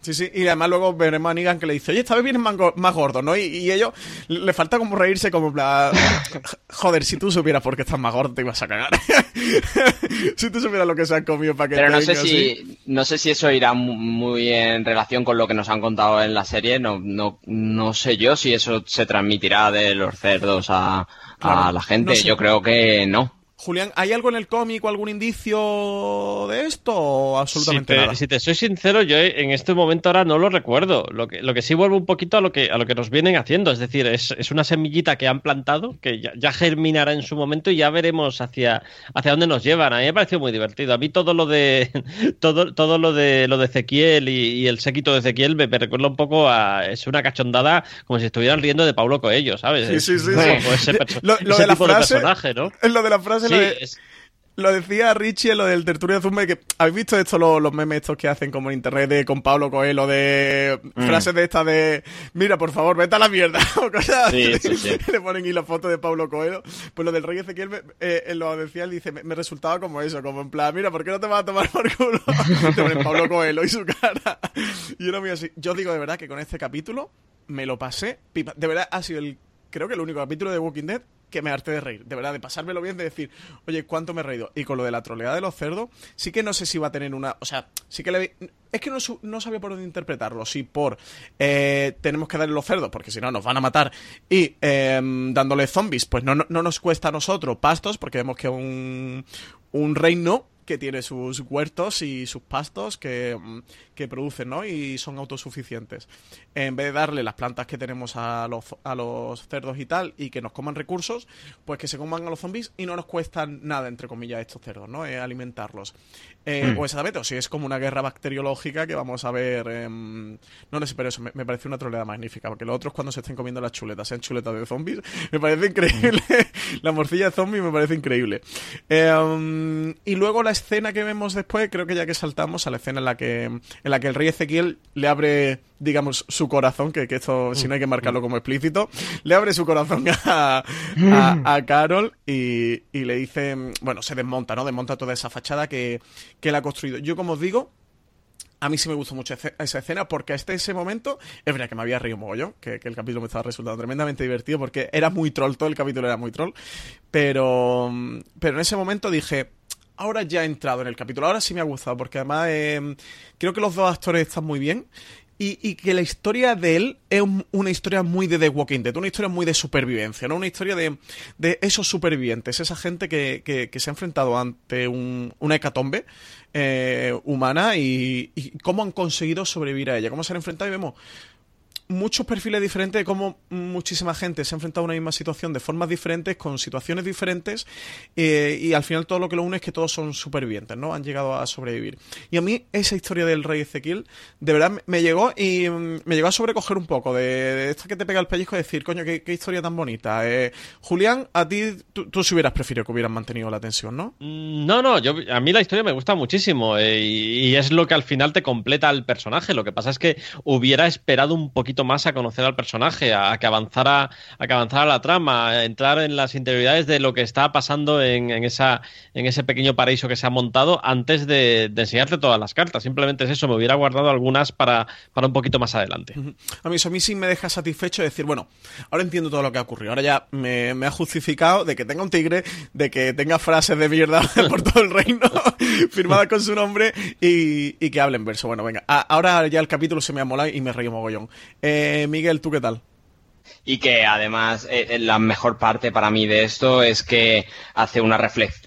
Speaker 1: Sí, sí, y además luego veremos a Negan que le dice, oye, esta vez vienes más, gordo, ¿no? Y, y ellos le falta como reírse como joder, si tú supieras por qué estás más gordo te ibas a cagar. si tú supieras lo que se han comido para que
Speaker 2: Pero no sé
Speaker 1: así.
Speaker 2: si no sé si eso irá mu- muy en relación con lo que nos han contado en la serie. No, no, no sé yo si eso se transmitirá de los cerdos a, a la gente.
Speaker 1: no sé.
Speaker 2: Yo creo que no.
Speaker 1: Julián, ¿hay algo en el cómic o algún indicio de esto o absolutamente
Speaker 3: si te,
Speaker 1: nada?
Speaker 3: si te soy sincero, yo en este momento ahora no lo recuerdo. Lo que, lo que sí vuelvo un poquito a lo que, a lo que nos vienen haciendo. Es decir, es, es una semillita que han plantado, que ya, ya germinará en su momento y ya veremos hacia, hacia dónde nos llevan. A mí me ha parecido muy divertido. A mí todo lo de todo, todo lo de lo de Ezequiel y, y el séquito de Ezequiel me, me recuerda un poco a. Es una cachondada como si estuvieran riendo de Paulo Coelho, ¿sabes?
Speaker 1: Sí, sí, sí,
Speaker 3: ese,
Speaker 1: Lo- lo
Speaker 3: ese
Speaker 1: de la frase-
Speaker 3: de personaje, ¿no?
Speaker 1: Es lo de la frase,
Speaker 3: Sí,
Speaker 1: lo, de-
Speaker 3: es-
Speaker 1: lo decía Richie en lo del tertulia de Zumba, que habéis visto esto, los, los memes estos que hacen como en internet de con Pablo Coelho, de
Speaker 2: Mm.
Speaker 1: frases de estas de, mira, por favor, vete a la mierda, o cosas
Speaker 2: Sí,
Speaker 1: así.
Speaker 2: sí, sí.
Speaker 1: Le ponen ahí la foto de Pablo Coelho. Pues lo del rey Ezequiel, eh, lo decía, él dice, me, me resultaba como eso, como en plan, mira, ¿por qué no te vas a tomar por culo? Te ponen Pablo Coelho y su cara. Y yo lo mío así. Yo digo de verdad que con este capítulo me lo pasé pipa. De verdad ha sido el, creo que el único capítulo de Walking Dead que me harté de reír, de verdad, de pasármelo bien, de decir, oye, ¿cuánto me he reído? Y con lo de la troleada de los cerdos, sí que no sé si va a tener una, o sea, sí que le es que no, no sabía por dónde interpretarlo, si por eh, tenemos que darle los cerdos, porque si no nos van a matar, y eh, dándole zombies, pues no nos cuesta a nosotros pastos, porque vemos que un, un reino que tiene sus huertos y sus pastos que, mm, que producen, ¿no? Y son autosuficientes. En vez de darle las plantas que tenemos a los, a los cerdos y tal, y que nos coman recursos, pues que se coman a los zombies y no nos cuestan nada, entre comillas, estos cerdos, ¿no? Eh, alimentarlos. Eh, O exactamente, o si es como una guerra bacteriológica que vamos a ver. em, no, no sé, pero eso me, me parece una troleada magnífica, porque los otros cuando se estén comiendo las chuletas, sean chuletas de zombies, me parece increíble. la morcilla de zombies me parece increíble. Em, y luego la escena que vemos después, creo que ya que saltamos a la escena en la que, en la que el rey Ezequiel le abre, digamos, su corazón, que, que esto, si no hay que marcarlo como explícito, le abre su corazón a, a, Carol y, y le dice, bueno, se desmonta, ¿no? Desmonta toda esa fachada que, que él ha construido. Yo, como os digo, a mí sí me gustó mucho esa escena porque hasta ese momento es verdad que me había reído mogollón, que, que el capítulo me estaba resultando tremendamente divertido porque era muy troll, todo el capítulo era muy troll, pero, pero en ese momento dije, ahora ya he entrado en el capítulo, ahora sí me ha gustado porque además eh, creo que los dos actores están muy bien. Y, que la historia de él es un- una historia muy de The Walking Dead, una historia muy de supervivencia, ¿no? Una historia de, de esos supervivientes, esa gente que, que- que se ha enfrentado ante un- una hecatombe eh, humana y, y cómo han conseguido sobrevivir a ella, cómo se han enfrentado y vemos muchos perfiles diferentes de cómo muchísima gente se ha enfrentado a una misma situación de formas diferentes, con situaciones diferentes, eh, y al final todo lo que lo une es que todos son supervivientes, ¿no? Han llegado a sobrevivir. Y a mí esa historia del rey Ezequiel, de verdad me- llegó y mm, me llegó a sobrecoger un poco de, esta que te pega el pellizco y decir, coño, qué, historia tan bonita. Eh, Julián, a ti, tú, tú si hubieras preferido que hubieran mantenido la tensión, ¿no?
Speaker 3: Mm, No, no, yo, a mí la historia me gusta muchísimo eh, y, y es lo que al final te completa al personaje. Lo que pasa es que hubiera esperado un poquito más a conocer al personaje, a, que avanzara, a que avanzara la trama, a entrar en las interioridades de lo que está pasando en, en esa, en ese pequeño paraíso que se ha montado antes de, enseñarte todas las cartas. Simplemente es eso, me hubiera guardado algunas para, para un poquito más adelante.
Speaker 1: A mí eso a mí sí me deja satisfecho de decir, bueno, ahora entiendo todo lo que ha ocurrido. Ahora ya me, ha justificado de que tenga un tigre, de que tenga frases de mierda por todo el reino firmadas con su nombre y, que hable en verso. Bueno, venga, ahora ya el capítulo se me ha molado y me reí mogollón. Eh, Miguel, ¿tú qué tal?
Speaker 2: Y que además eh, eh, la mejor parte para mí de esto es que hace una,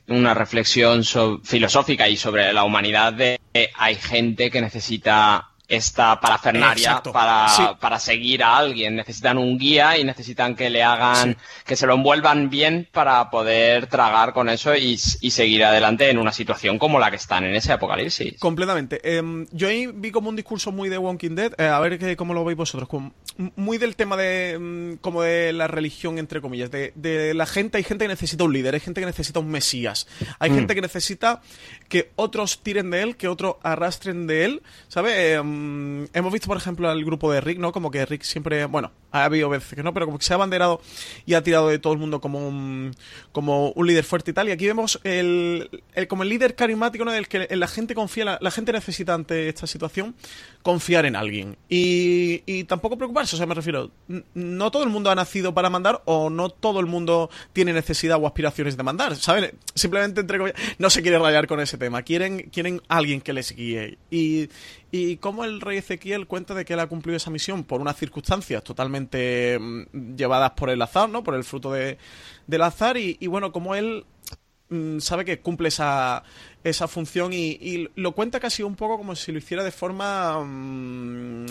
Speaker 2: una reflexión filosófica y sobre la humanidad de que hay gente que necesita esta parafernaria
Speaker 1: Exacto,
Speaker 2: para,
Speaker 1: sí.
Speaker 2: para seguir a alguien. Necesitan un guía y necesitan que le hagan, que se lo envuelvan bien para poder tragar con eso y, y seguir adelante en una situación como la que están en ese apocalipsis.
Speaker 1: Completamente. Em, yo ahí vi como un discurso muy de Walking Dead, eh, a ver que, cómo lo veis vosotros, como muy del tema de mm, como de la religión, entre comillas, de, de la gente, hay gente que necesita un líder, hay gente que necesita un mesías, hay gente que necesita que otros tiren de él, que otros arrastren de él, ¿sabes? Em, mm, hemos visto, por ejemplo, al grupo de Rick, ¿no? Como que Rick siempre, bueno, ha habido veces que no, pero como que se ha abanderado y ha tirado de todo el mundo como un, como un líder fuerte y tal. Y aquí vemos el, como el líder carismático, ¿no? Del que la gente confía, la, gente necesita ante esta situación confiar en alguien. Y, y tampoco preocuparse, o sea, me refiero, no todo el mundo ha nacido para mandar o no todo el mundo tiene necesidad o aspiraciones de mandar, ¿saben? Simplemente, entre comillas, no se quiere rayar con ese tema, quieren, quieren alguien que les guíe. Y, y como el rey Ezequiel cuenta de que él ha cumplido esa misión por unas circunstancias totalmente mm, llevadas por el azar, ¿no? Por el fruto de, del azar y, y bueno, como él mm, sabe que cumple esa, esa función y, y lo cuenta casi un poco como si lo hiciera de forma mm,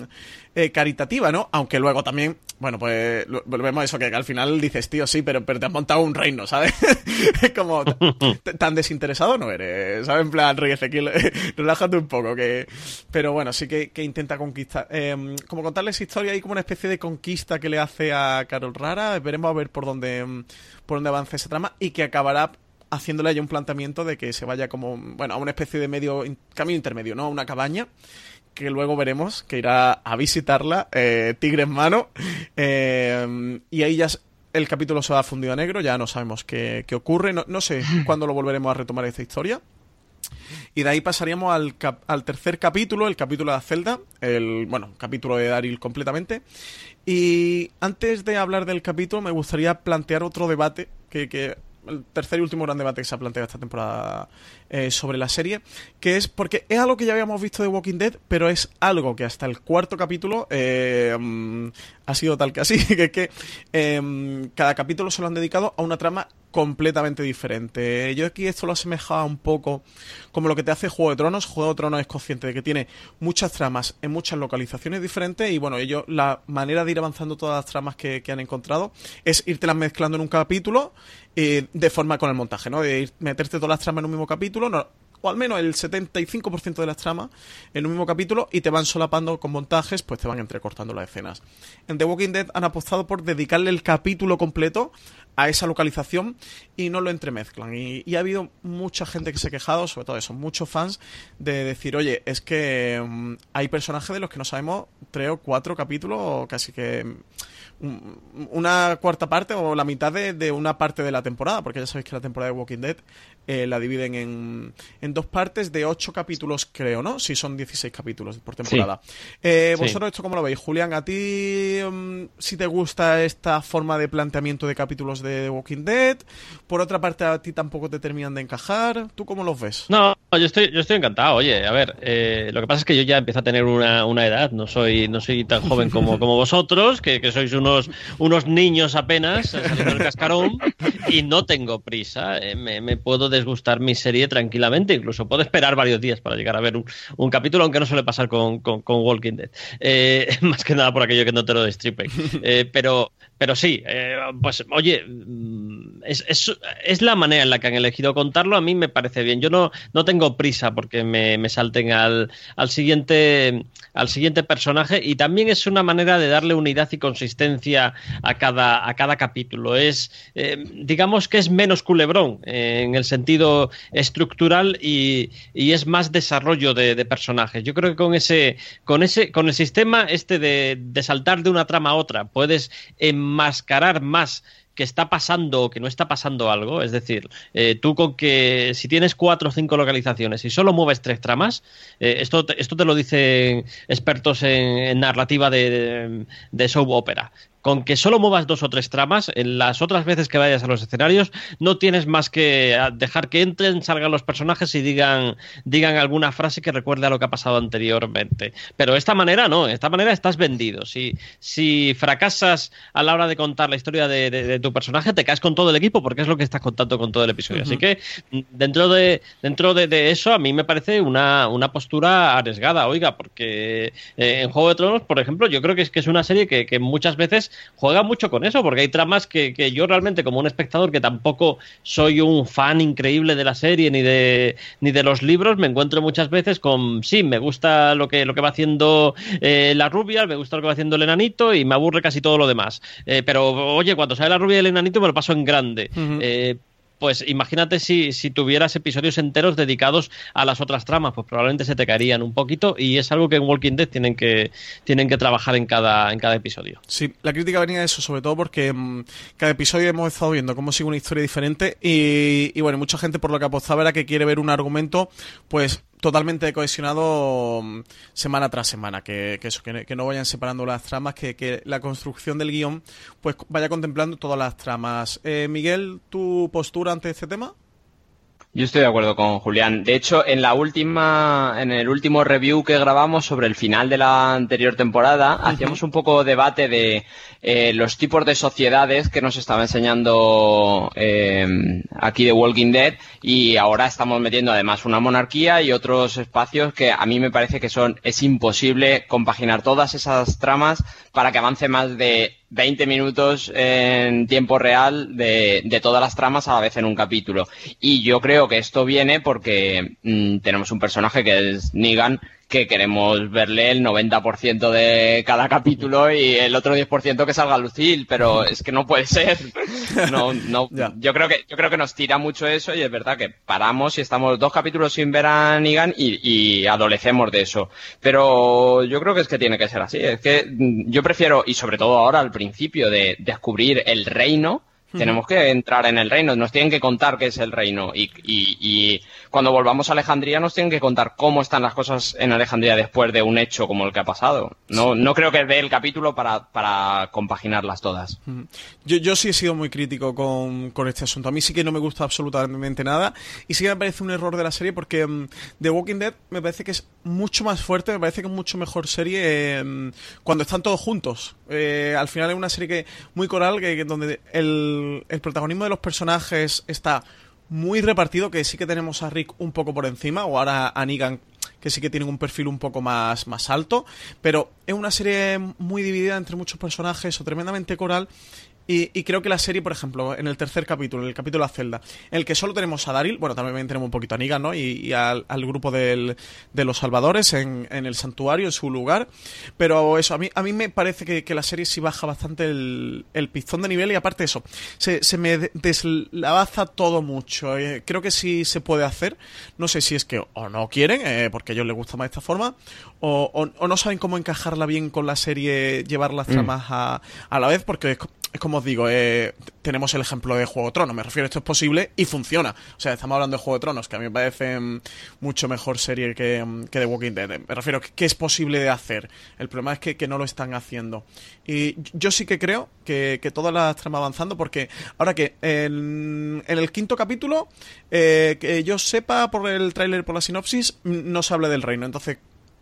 Speaker 1: eh, caritativa, ¿no? Aunque luego también, bueno, pues lo- volvemos a eso, que al final dices, tío, sí, pero, pero te has montado un reino, ¿sabes? Es como, tan desinteresado no eres, ¿sabes? En plan, Rey Ezequiel, relájate un poco, que... Pero bueno, sí que, que intenta conquistar, eh, como contarles historia y como una especie de conquista que le hace a Carol Rara, veremos a ver por dónde, por dónde avanza esa trama y que acabará haciéndole ya un planteamiento de que se vaya como, bueno, a una especie de medio, in- camino intermedio, ¿no? A una cabaña que luego veremos que irá a visitarla, eh, tigre en mano, eh, y ahí ya el capítulo se va fundido a negro, ya no sabemos qué, qué ocurre, no, no sé cuándo lo volveremos a retomar esta historia. Y de ahí pasaríamos al, cap- al tercer capítulo, el capítulo de Zelda, el, bueno, capítulo de Daryl completamente. Y antes de hablar del capítulo, me gustaría plantear otro debate que, que el tercer y último gran debate que se ha planteado esta temporada eh, sobre la serie, que es porque es algo que ya habíamos visto de Walking Dead, pero es algo que hasta el cuarto capítulo eh, mm, ha sido tal que así, que eh, cada capítulo se lo han dedicado a una trama completamente diferente. Yo aquí esto lo asemejaba un poco como lo que te hace Juego de Tronos. Juego de Tronos es consciente de que tiene muchas tramas en muchas localizaciones diferentes y bueno, ellos la manera de ir avanzando todas las tramas que, han encontrado es irtelas mezclando en un capítulo de forma con el montaje, ¿no? De ir, meterte todas las tramas en un mismo capítulo, o al menos el 75% de las tramas en un mismo capítulo y te van solapando con montajes, pues te van entrecortando las escenas. En The Walking Dead han apostado por dedicarle el capítulo completo a esa localización y no lo entremezclan. Y, y ha habido mucha gente que se ha quejado, sobre todo eso, muchos fans, de decir, oye, es que mm, hay personajes de los que no sabemos tres o cuatro capítulos, o casi que mm, una cuarta parte o la mitad de, de una parte de la temporada, porque ya sabéis que la temporada de Walking Dead eh, la dividen en, en dos partes de ocho capítulos, creo, ¿no? Sí, son 16 capítulos por temporada. Eh,
Speaker 3: Sí.
Speaker 1: ¿Vosotros esto cómo lo veis? Julián, ¿a ti mm, si te gusta esta forma de planteamiento de capítulos de Walking Dead? Por otra parte, ¿a ti tampoco te terminan de encajar? ¿Tú cómo los ves?
Speaker 3: No, yo estoy, yo estoy encantado. Oye, a ver, eh, lo que pasa es que yo ya empiezo a tener una, una edad. No soy, no soy tan joven como, como vosotros, que, que sois unos, unos niños apenas saliendo del cascarón, y no tengo prisa. me, me puedo desgustar mi serie tranquilamente. Incluso puedo esperar varios días para llegar a ver un, un capítulo, aunque no suele pasar con, con, con Walking Dead. Eh, más que nada por aquello que no te lo destripe. Eh, pero, pero sí, eh, pues oye, es, es, es la manera en la que han elegido contarlo. A mí me parece bien. Yo no, no tengo prisa porque me, me salten al, al, siguiente, al siguiente personaje y también es una manera de darle unidad y consistencia a cada, a cada capítulo. Es, eh, digamos que es menos culebrón eh, en el sentido estructural y, y es más desarrollo de, de, personajes. Yo creo que con ese, con ese, con el sistema este de, de saltar de una trama a otra, puedes enmascarar más que está pasando o que no está pasando algo. Es decir, eh, tú con que si tienes cuatro o cinco localizaciones y solo mueves tres tramas, eh, esto, esto te lo dicen expertos en, en narrativa de, de soap opera con que solo muevas dos o tres tramas, en las otras veces que vayas a los escenarios, no tienes más que dejar que entren, salgan los personajes y digan, digan alguna frase que recuerde a lo que ha pasado anteriormente. Pero de esta manera no, de esta manera estás vendido. Si, si fracasas a la hora de contar la historia de, de, de tu personaje, te caes con todo el equipo porque es lo que estás contando con todo el episodio. Uh -huh. Así que dentro de, dentro de, de, eso, a mí me parece una, una postura arriesgada, oiga, porque eh, en Juego de Tronos, por ejemplo, yo creo que es, que es una serie que, que muchas veces juega mucho con eso, porque hay tramas que, que, yo realmente, como un espectador que tampoco soy un fan increíble de la serie ni de, ni de los libros, me encuentro muchas veces con, sí, me gusta lo que, lo que va haciendo eh, la rubia, me gusta lo que va haciendo el enanito y me aburre casi todo lo demás. Eh, pero, oye, cuando sale la rubia y el enanito me lo paso en grande. Uh -huh. Pues imagínate si, si tuvieras episodios enteros dedicados a las otras tramas, pues probablemente se te caerían un poquito y es algo que en Walking Dead tienen que, tienen que trabajar en cada, en cada episodio.
Speaker 1: Sí, la crítica venía de eso, sobre todo porque mm, cada episodio hemos estado viendo cómo sigue una historia diferente y, y bueno, mucha gente por lo que apostaba era que quiere ver un argumento pues totalmente cohesionado mm, semana tras semana, que, que eso, que, no vayan separando las tramas, que, que la construcción del guion pues vaya contemplando todas las tramas. Eh, Miguel, ¿tu postura ante este tema?
Speaker 2: Yo estoy de acuerdo con Julián. De hecho, en la última, en el último review que grabamos sobre el final de la anterior temporada, hacíamos un poco debate de eh, los tipos de sociedades que nos estaba enseñando eh, aquí de Walking Dead y ahora estamos metiendo además una monarquía y otros espacios que a mí me parece que son es imposible compaginar todas esas tramas para que avance más de 20 minutos en tiempo real de, de, todas las tramas a la vez en un capítulo. Y yo creo que esto viene porque mmm, tenemos un personaje que es Negan, que queremos verle el 90% de cada capítulo y el otro 10% que salga Lucille, pero es que no puede ser. No, no, yo creo que, yo creo que nos tira mucho eso y es verdad que paramos y estamos dos capítulos sin ver a Negan y, y adolecemos de eso. Pero yo creo que es que tiene que ser así. Es que mm, yo prefiero, y sobre todo ahora al principio de descubrir el reino, tenemos que entrar en el reino, nos tienen que contar qué es el reino y, y, y, cuando volvamos a Alejandría nos tienen que contar cómo están las cosas en Alejandría después de un hecho como el que ha pasado. No, no creo que dé el capítulo para, para compaginarlas todas.
Speaker 1: Yo, yo sí he sido muy crítico con, con, este asunto. A mí sí que no me gusta absolutamente nada y sí que me parece un error de la serie porque um, The Walking Dead me parece que es mucho más fuerte, me parece que es mucho mejor serie eh, cuando están todos juntos. Eh, al final es una serie que muy coral, que, que donde el, el protagonismo de los personajes está muy repartido, que sí que tenemos a Rick un poco por encima, o ahora a Negan, que sí que tienen un perfil un poco más, más alto, pero es una serie muy dividida entre muchos personajes o tremendamente coral. Y, y, creo que la serie, por ejemplo, en el tercer capítulo, en el capítulo de la celda, en el que solo tenemos a Daryl, bueno, también tenemos un poquito a Negan, ¿no? Y, y al, al, grupo del, de los salvadores en, en, el santuario, en su lugar. Pero eso, a mí, a mí me parece que, que la serie sí baja bastante el, el, pistón de nivel y aparte eso, se, se me deslavaza todo mucho. Eh, creo que sí se puede hacer. No sé si es que o no quieren, eh, porque a ellos les gusta más esta forma, o, o, o, no saben cómo encajarla bien con la serie, llevar las tramas mm. a, a la vez, porque es como os digo, eh, tenemos el ejemplo de Juego de Tronos. Me refiero, esto es posible y funciona. O sea, estamos hablando de Juego de Tronos, que a mí me parece mm, mucho mejor serie que, que The Walking Dead. Me refiero, que, es posible de hacer. El problema es que, no lo están haciendo. Y yo sí que creo que, que todas las tramas avanzando, porque ahora que en, en el quinto capítulo, eh, que yo sepa por el tráiler, por la sinopsis, no se habla del reino. Entonces,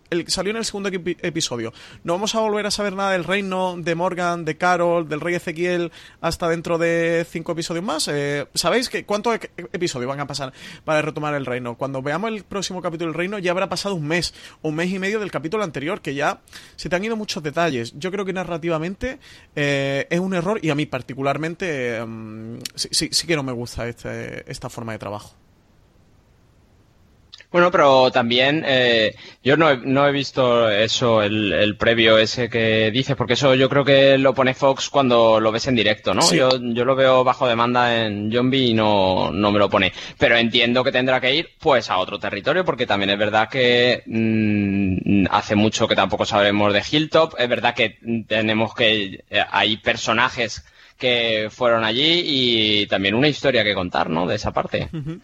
Speaker 1: el, salió en el segundo episodio. No vamos a volver a saber nada del reino de Morgan, de Carol, del rey Ezequiel hasta dentro de cinco episodios más. Eh, ¿Sabéis que cuántos episodios van a pasar para retomar el reino? Cuando veamos el próximo capítulo del reino ya habrá pasado un mes, un mes y medio del capítulo anterior, que ya se te han ido muchos detalles. Yo creo que narrativamente eh, es un error y a mí particularmente eh, sí, sí, sí, que no me gusta este, esta forma de trabajo.
Speaker 2: Bueno, pero también eh, yo no he, no he visto eso, el, el, previo ese que dices, porque eso yo creo que lo pone Fox cuando lo ves en directo, ¿no? Sí. Yo, yo lo veo bajo demanda en Zombie y no, no me lo pone. Pero entiendo que tendrá que ir pues a otro territorio, porque también es verdad que mmm, hace mucho que tampoco sabemos de Hilltop, es verdad que tenemos que eh, hay personajes que fueron allí y también una historia que contar, ¿no? De esa parte.
Speaker 1: Uh -huh.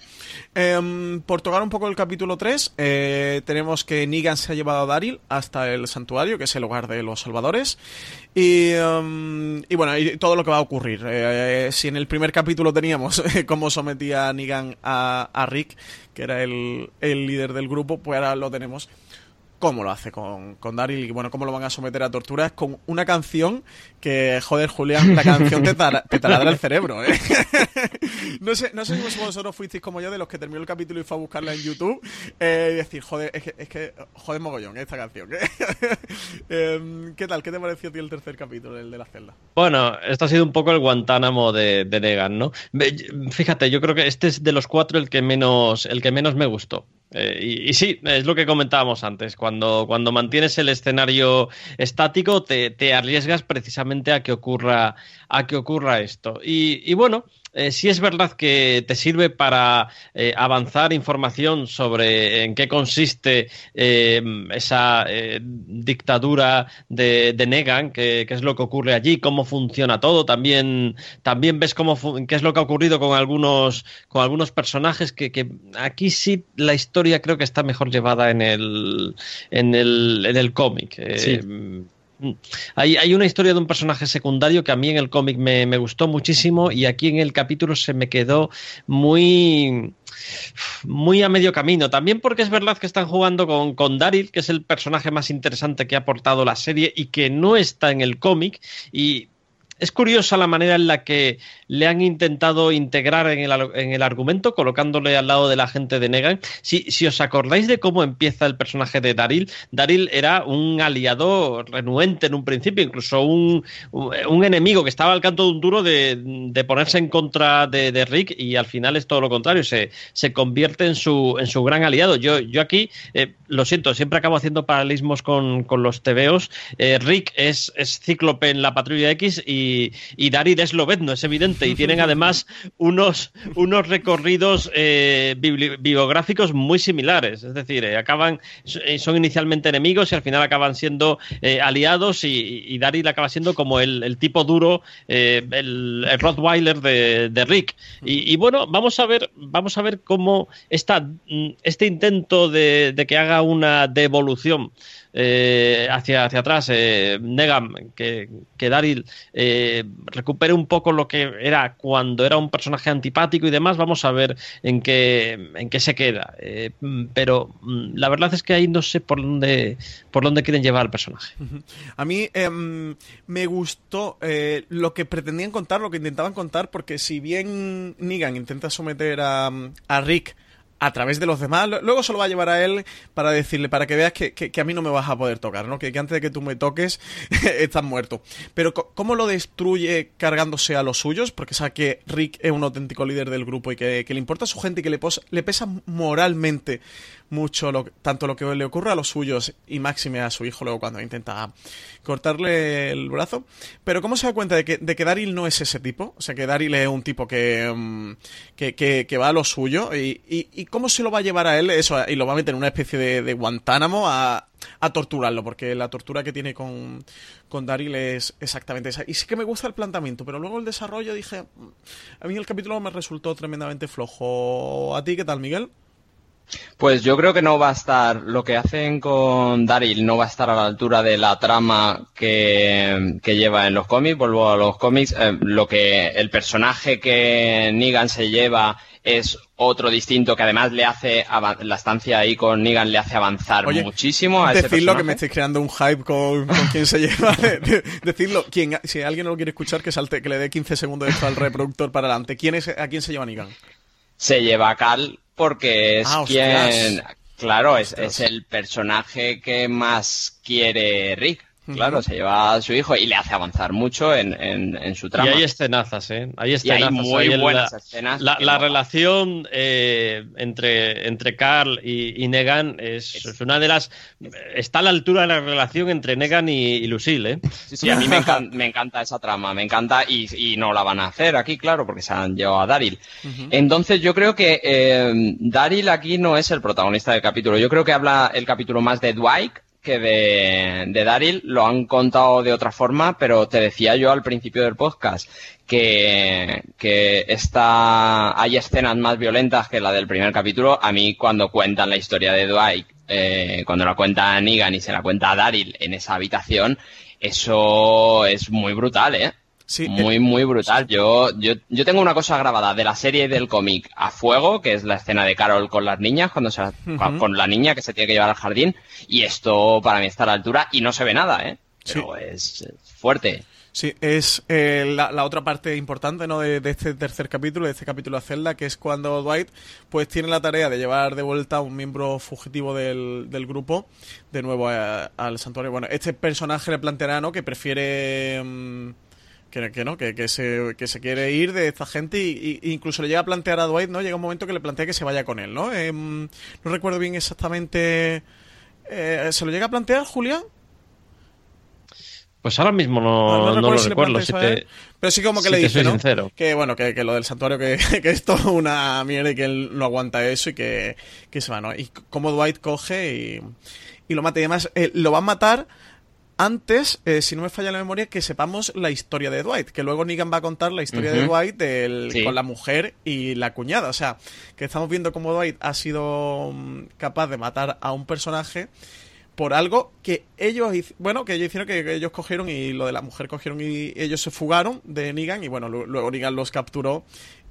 Speaker 1: Eh, por tocar un poco el capítulo 3, eh, tenemos que Negan se ha llevado a Daryl hasta el santuario, que es el hogar de los salvadores. Y, um, y bueno, y todo lo que va a ocurrir. Eh, si en el primer capítulo teníamos cómo sometía a Negan a, a Rick, que era el, el líder del grupo, pues ahora lo tenemos cómo lo hace con, con Daryl y bueno, cómo lo van a someter a torturas con una canción que, joder, Julián, la canción te, tala, te taladra el cerebro, ¿eh? no, sé, no sé si vosotros fuisteis como yo de los que terminó el capítulo y fue a buscarla en YouTube eh, y decir, joder, es que, es que joder mogollón esta canción. eh, ¿Qué tal? ¿Qué te pareció a ti el tercer capítulo, el de la celda?
Speaker 3: Bueno, esto ha sido un poco el Guantánamo de, de Negan, ¿no? Fíjate, yo creo que este es de los cuatro el que menos, el que menos me gustó. Eh, y, y, sí, es lo que comentábamos antes. Cuando, cuando mantienes el escenario estático, te, te, arriesgas precisamente a que ocurra, a que ocurra esto. Y, bueno, eh, sí es verdad que te sirve para eh, avanzar información sobre en qué consiste eh, esa dictadura de, Negan, qué, es lo que ocurre allí, cómo funciona todo. También, también ves cómo qué es lo que ha ocurrido con algunos, con algunos personajes que, aquí sí la historia creo que está mejor llevada en el, en el, en el cómic. Hay, una historia de un personaje secundario que a mí en el cómic me, gustó muchísimo y aquí en el capítulo se me quedó muy muy a medio camino. También porque es verdad que están jugando con, con Daryl, que es el personaje más interesante que ha aportado la serie y que no está en el cómic. Y es curiosa la manera en la que le han intentado integrar en el, argumento, colocándole al lado de la gente de Negan. Si, os acordáis de cómo empieza el personaje de Daryl, Daryl era un aliado renuente en un principio, incluso un, enemigo que estaba al canto de un duro de, ponerse en contra de, Rick y al final es todo lo contrario, se, se convierte en su, en su gran aliado. Yo, yo aquí, eh, lo siento, siempre acabo haciendo paralelismos con, los tebeos. Eh, Rick es, es cíclope en la patrulla X y y, Daryl es Lobezno, es evidente, y tienen además unos, unos recorridos eh, muy similares, es decir, eh, acaban, eh, son inicialmente enemigos y al final acaban siendo aliados y, y, Daryl acaba siendo como el, tipo duro, el, Rottweiler de, Rick. Y, bueno, vamos a ver, vamos a ver cómo está este intento de, de que haga una devolución eh, hacia, hacia atrás, eh, Negan, que, que Daryl eh, recupere un poco lo que era cuando era un personaje antipático y demás, vamos a ver en qué, en qué se queda. Eh, pero mm, la verdad es que ahí no sé por dónde, por dónde quieren llevar al personaje.
Speaker 1: A mí em, me gustó lo que pretendían contar, lo que intentaban contar, porque si bien Negan intenta someter a, a Rick a través de los demás. Luego se lo va a llevar a él para decirle, para que veas que, que, a mí no me vas a poder tocar, ¿no? Que, antes de que tú me toques estás muerto. Pero ¿cómo lo destruye cargándose a los suyos? Porque sabe que Rick es un auténtico líder del grupo y que, le importa a su gente y que le, pesa moralmente mucho lo, tanto lo que le ocurre a los suyos y máxime a su hijo luego cuando intenta cortarle el brazo. Pero ¿cómo se da cuenta de que, de que Daryl no es ese tipo? O sea, que Daryl es un tipo que, mm, que, que, va a lo suyo. Y, cómo se lo va a llevar a él eso? Y lo va a meter en una especie de, Guantánamo a, torturarlo, porque la tortura que tiene con, con Daryl es exactamente esa. Y sí que me gusta el planteamiento, pero luego el desarrollo dije, mm, a mí el capítulo me resultó tremendamente flojo. ¿A ti qué tal, Miguel?
Speaker 2: Pues yo creo que no va a estar, lo que hacen con Daryl no va a estar a la altura de la trama que, lleva en los cómics, vuelvo a los cómics, eh, lo que el personaje que Negan se lleva es otro distinto que además le hace la estancia ahí con Negan le hace avanzar muchísimo a
Speaker 1: decirlo que me estáis creando un hype con, con quien se lleva decirlo quien, si alguien no lo quiere escuchar que salte que le dé 15 segundos esto al reproductor para adelante ¿Quién es, a quién se lleva Negan?
Speaker 2: se lleva a Cal porque es ah, quien, claro, es, es, el personaje que más quiere Rick. Claro, se lleva a su hijo y le hace avanzar mucho en, en, su trama.
Speaker 3: Y hay escenazas, ¿eh? Hay
Speaker 2: escenazas. muy buenas escenas.
Speaker 3: La, relación eh, entre, entre Carl y, Negan es, una de las... Está a la altura de la relación entre Negan y, Lucille, ¿eh?
Speaker 2: Sí, sí, a mí me, encanta, esa trama, me encanta y, y, no la van a hacer aquí, claro, porque se han llevado a Daryl. Entonces yo creo que eh, Daryl aquí no es el protagonista del capítulo. Yo creo que habla el capítulo más de Dwight que de, de Daryl lo han contado de otra forma, pero te decía yo al principio del podcast que, que esta, hay escenas más violentas que la del primer capítulo. A mí cuando cuentan la historia de Dwight, eh, cuando la cuenta Negan y se la cuenta a Daryl en esa habitación, eso es muy brutal, ¿eh? Muy, muy brutal. Yo, yo, yo tengo una cosa grabada de la serie del cómic a fuego, que es la escena de Carol con las niñas, cuando se, con la niña que se tiene que llevar al jardín, y esto para mí está a la altura y no se ve nada, ¿eh? Pero es, fuerte.
Speaker 1: Sí, es eh, la, otra parte importante ¿no? De, este tercer capítulo, de este capítulo de Zelda, que es cuando Dwight pues tiene la tarea de llevar de vuelta a un miembro fugitivo del, del grupo de nuevo al santuario. Bueno, este personaje le planteará ¿no? que prefiere... Mm, que, no, que, se, que se quiere ir de esta gente y, incluso le llega a plantear a Dwight, ¿no? Llega un momento que le plantea que se vaya con él, ¿no? Em, no recuerdo bien exactamente... Eh, ¿Se lo llega a plantear, Julián?
Speaker 3: Pues ahora mismo no, no, lo recuerdo.
Speaker 1: Pero sí como que le dice, ¿no? Que bueno, que, lo del santuario que, que, es todo una mierda y que él no aguanta eso y que, se va, ¿no? Y como Dwight coge y, y lo mata. Y además eh, lo va a matar antes, eh, si no me falla la memoria, que sepamos la historia de Dwight, que luego Negan va a contar la historia de Dwight con la mujer y la cuñada. O sea, que estamos viendo cómo Dwight ha sido mm, capaz de matar a un personaje por algo que ellos, bueno, que ellos hicieron que, ellos cogieron y lo de la mujer cogieron y ellos se fugaron de Negan y bueno, luego Negan los capturó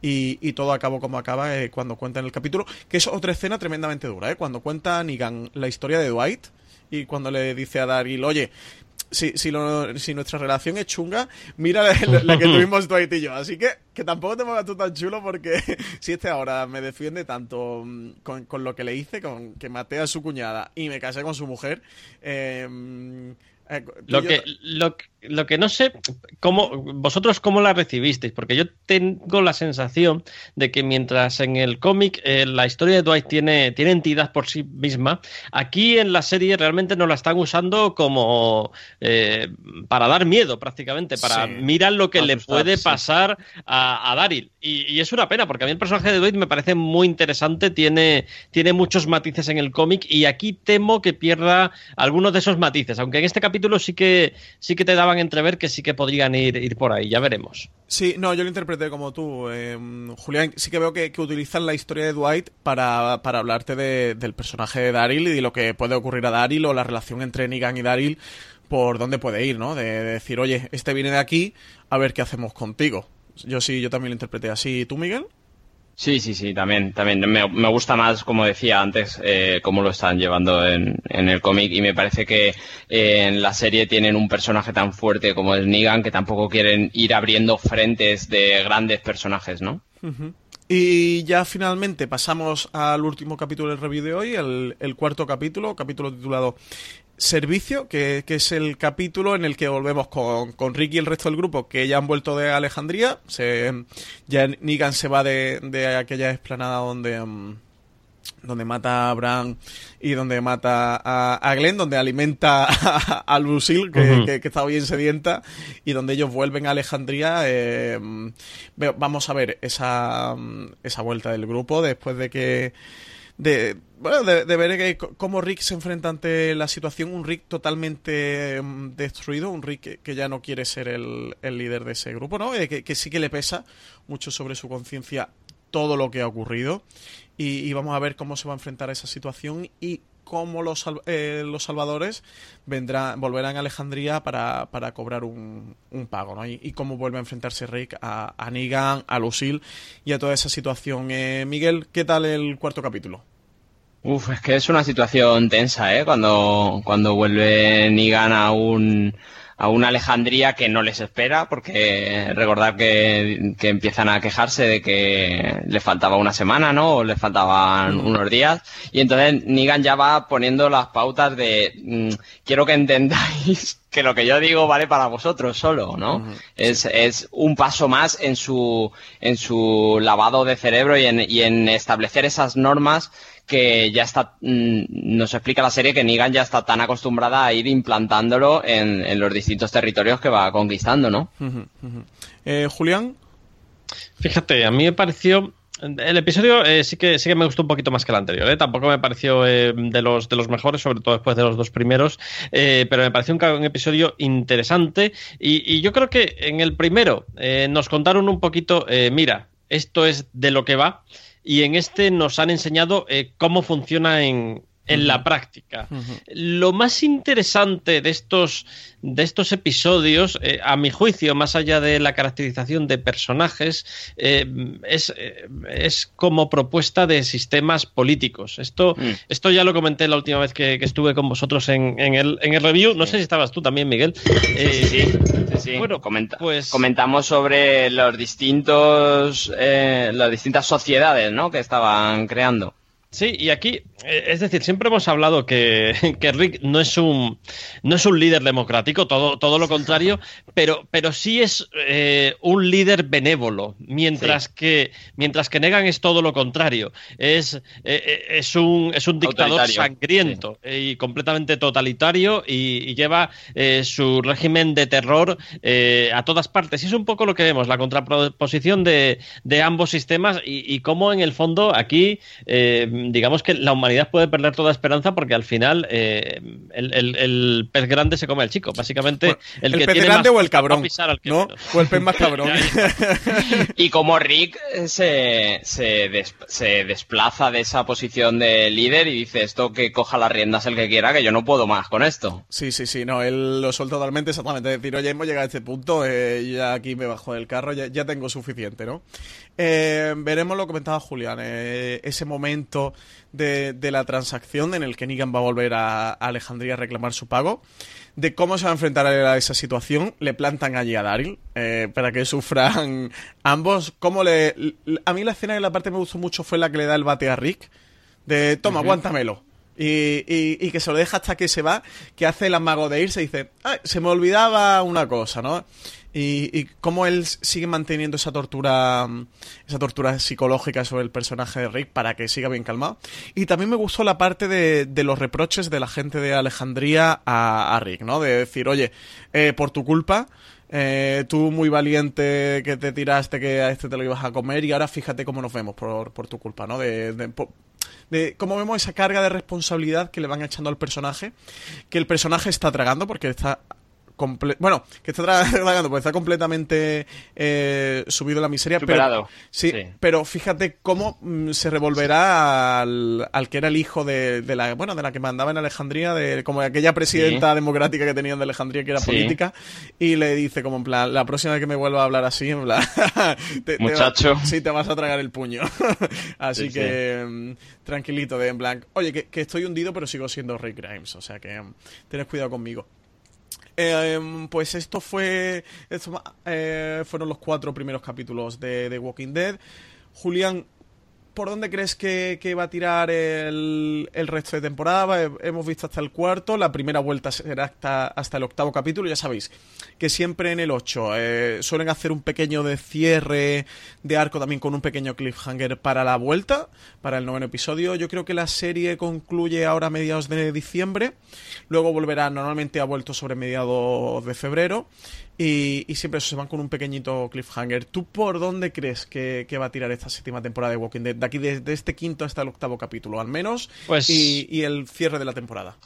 Speaker 1: y, todo acabó como acaba eh, cuando cuenta en el capítulo, que es otra escena tremendamente dura, ¿eh? Cuando cuenta Negan la historia de Dwight y cuando le dice a Daryl, oye, si, si, si nuestra relación es chunga, mira la, que tuvimos Dwight y yo. Así que que tampoco te pongas tú tan chulo porque si este ahora me defiende tanto mm, con, lo que le hice, con que maté a su cuñada y me casé con su mujer, eh,
Speaker 3: eh, lo, que, lo, lo, que no sé, cómo, vosotros cómo la recibisteis, porque yo tengo la sensación de que mientras en el cómic eh, la historia de Dwight tiene, tiene entidad por sí misma, aquí en la serie realmente nos la están usando como eh, para dar miedo prácticamente, para mirar lo que le puede pasar a, a Daryl. Y, es una pena, porque a mí el personaje de Dwight me parece muy interesante, tiene, tiene muchos matices en el cómic y aquí temo que pierda algunos de esos matices, aunque en este capítulo sí que, sí que te entrever que sí que podrían ir, ir por ahí, ya veremos.
Speaker 1: Sí, no, yo lo interpreté como tú, em, Julián. Sí que veo que, utilizan la historia de Dwight para, hablarte del personaje de Daryl y de lo que puede ocurrir a Daryl o la relación entre Negan y Daryl por dónde puede ir, ¿no? De, de, decir, oye, este viene de aquí, a ver qué hacemos contigo. Yo sí, yo también lo interpreté así. ¿Tú, Miguel?
Speaker 2: Sí, sí, sí, también, también. Me, me gusta más, como decía antes, eh, cómo lo están llevando en, en el cómic y me parece que eh, en la serie tienen un personaje tan fuerte como es Negan que tampoco quieren ir abriendo frentes de grandes personajes, ¿no?
Speaker 1: Y ya finalmente pasamos al último capítulo del review de hoy, el, el cuarto capítulo, capítulo titulado Servicio, que, es el capítulo en el que volvemos con, con Rick y el resto del grupo, que ya han vuelto de Alejandría. Se, ya Negan se va de, de aquella explanada donde, mm, donde mata a Bran y donde mata a, Glenn, donde alimenta a, Lucille, que, que, está bien sedienta, y donde ellos vuelven a Alejandría. Eh, vamos a ver esa, esa vuelta del grupo después de que de, bueno, de, ver cómo Rick se enfrenta ante la situación, un Rick totalmente mm, destruido, un Rick que, ya no quiere ser el, líder de ese grupo, ¿no? Eh, que, sí que le pesa mucho sobre su conciencia todo lo que ha ocurrido y, vamos a ver cómo se va a enfrentar a esa situación y cómo los, eh, los salvadores vendrán, volverán a Alejandría para, cobrar un, pago, ¿no? Y, cómo vuelve a enfrentarse Rick a, a Negan, a Lucille y a toda esa situación. Eh, Miguel, ¿qué tal el cuarto capítulo?
Speaker 2: Uf, es que es una situación tensa, ¿eh? Cuando, cuando vuelve Nigan a un, a una Alejandría que no les espera, porque recordad que, que, empiezan a quejarse de que le faltaba una semana, ¿no? O le faltaban unos días. Y entonces Nigan ya va poniendo las pautas de, mm, quiero que entendáis que lo que yo digo vale para vosotros solo, ¿no? es, es un paso más en su, en su lavado de cerebro y en, y en establecer esas normas que ya está, mm, nos explica la serie que Negan ya está tan acostumbrada a ir implantándolo en, los distintos territorios que va conquistando, ¿no?
Speaker 1: Eh, Julián.
Speaker 3: Fíjate, a mí me pareció el episodio eh, sí que sí que me gustó un poquito más que el anterior. ¿eh? Tampoco me pareció de los de los mejores, sobre todo después de los dos primeros, pero me pareció un, episodio interesante. Y, y, yo creo que en el primero nos contaron un poquito, mira, esto es de lo que va y en este nos han enseñado eh, cómo funciona en, en la práctica. Lo más interesante de estos, de estos episodios, eh, a mi juicio, más allá de la caracterización de personajes, eh, es, es, como propuesta de sistemas políticos. Esto, mm. esto ya lo comenté la última vez que, estuve con vosotros en, en, el, en, el, review. No sé si estabas tú también, Miguel.
Speaker 2: sí, sí. sí, Bueno, pues... comentamos sobre los distintos, las distintas sociedades ¿no? que estaban creando.
Speaker 3: Sí, y aquí, eh, es decir, siempre hemos hablado que, Rick no es un no es un líder democrático, todo, todo lo contrario, pero, pero sí es eh, un líder benévolo, mientras que mientras que Negan es todo lo contrario, es, eh, es un es un dictador sangriento y completamente totalitario y, lleva su régimen de terror a todas partes. Y es un poco lo que vemos, la contraposición de, de ambos sistemas y, y cómo en el fondo aquí digamos que la humanidad puede perder toda esperanza porque al final eh, el, pez grande se come al chico. Básicamente,
Speaker 1: el, que pez grande o el cabrón. ¿no? O el pez más cabrón.
Speaker 2: y como Rick se, se, desplaza de esa posición de líder y dice esto que coja las riendas el que quiera, que yo no puedo más con esto.
Speaker 1: Sí, sí, sí, no, él lo suelta totalmente, exactamente. Es decir, oye, hemos llegado a este punto, eh, ya aquí me bajo del carro, ya, ya tengo suficiente, ¿no? Eh, veremos lo que comentaba Julián, eh, ese momento de, la transacción en el que Negan va a volver a, Alejandría a reclamar su pago, de cómo se va a enfrentar a esa situación, le plantan allí a Daryl eh, para que sufran ambos, cómo le... A mí la escena que la parte me gustó mucho fue la que le da el bate a Rick, de toma, aguántamelo. Y, y, que se lo deja hasta que se va, que hace el amago de irse y dice, se me olvidaba una cosa, ¿no? Y, y, cómo él sigue manteniendo esa tortura esa tortura psicológica sobre el personaje de Rick para que siga bien calmado. Y también me gustó la parte de, de los reproches de la gente de Alejandría a, a Rick no de decir oye eh, por tu culpa eh, tú muy valiente que te tiraste que a este te lo ibas a comer y ahora fíjate cómo nos vemos por, por tu culpa no de, de, de cómo vemos esa carga de responsabilidad que le van echando al personaje, que el personaje está tragando porque está bueno, que está tragando, porque está completamente eh, subido la miseria.
Speaker 2: Pero,
Speaker 1: sí, pero fíjate cómo mm, se revolverá al, que era el hijo de, la, bueno, de la que mandaba en Alejandría, de como aquella presidenta democrática que tenían de Alejandría, que era política, y le dice como en plan, la próxima vez que me vuelva a hablar así, en plan,
Speaker 2: muchacho,
Speaker 1: sí, te vas a tragar el puño. así que mm, tranquilito, de en plan, oye, que, que, estoy hundido, pero sigo siendo Rick Grimes, o sea que mm, tienes cuidado conmigo. Em, pues esto fue. Eh, fueron los cuatro primeros capítulos de, The Walking Dead. Julián, ¿por dónde crees que, va a tirar el, resto de temporada? Hemos visto hasta el cuarto, la primera vuelta será hasta, hasta el octavo capítulo, ya sabéis que siempre en el 8 eh, suelen hacer un pequeño de cierre de arco también con un pequeño cliffhanger para la vuelta, para el noveno episodio. Yo creo que la serie concluye ahora a mediados de diciembre, luego volverá, normalmente ha vuelto sobre mediados de febrero y, siempre se van con un pequeñito cliffhanger. ¿Tú por dónde crees que, va a tirar esta séptima temporada de Walking Dead? De aquí, desde este quinto hasta el octavo capítulo, al menos. Pues... y el cierre de la temporada.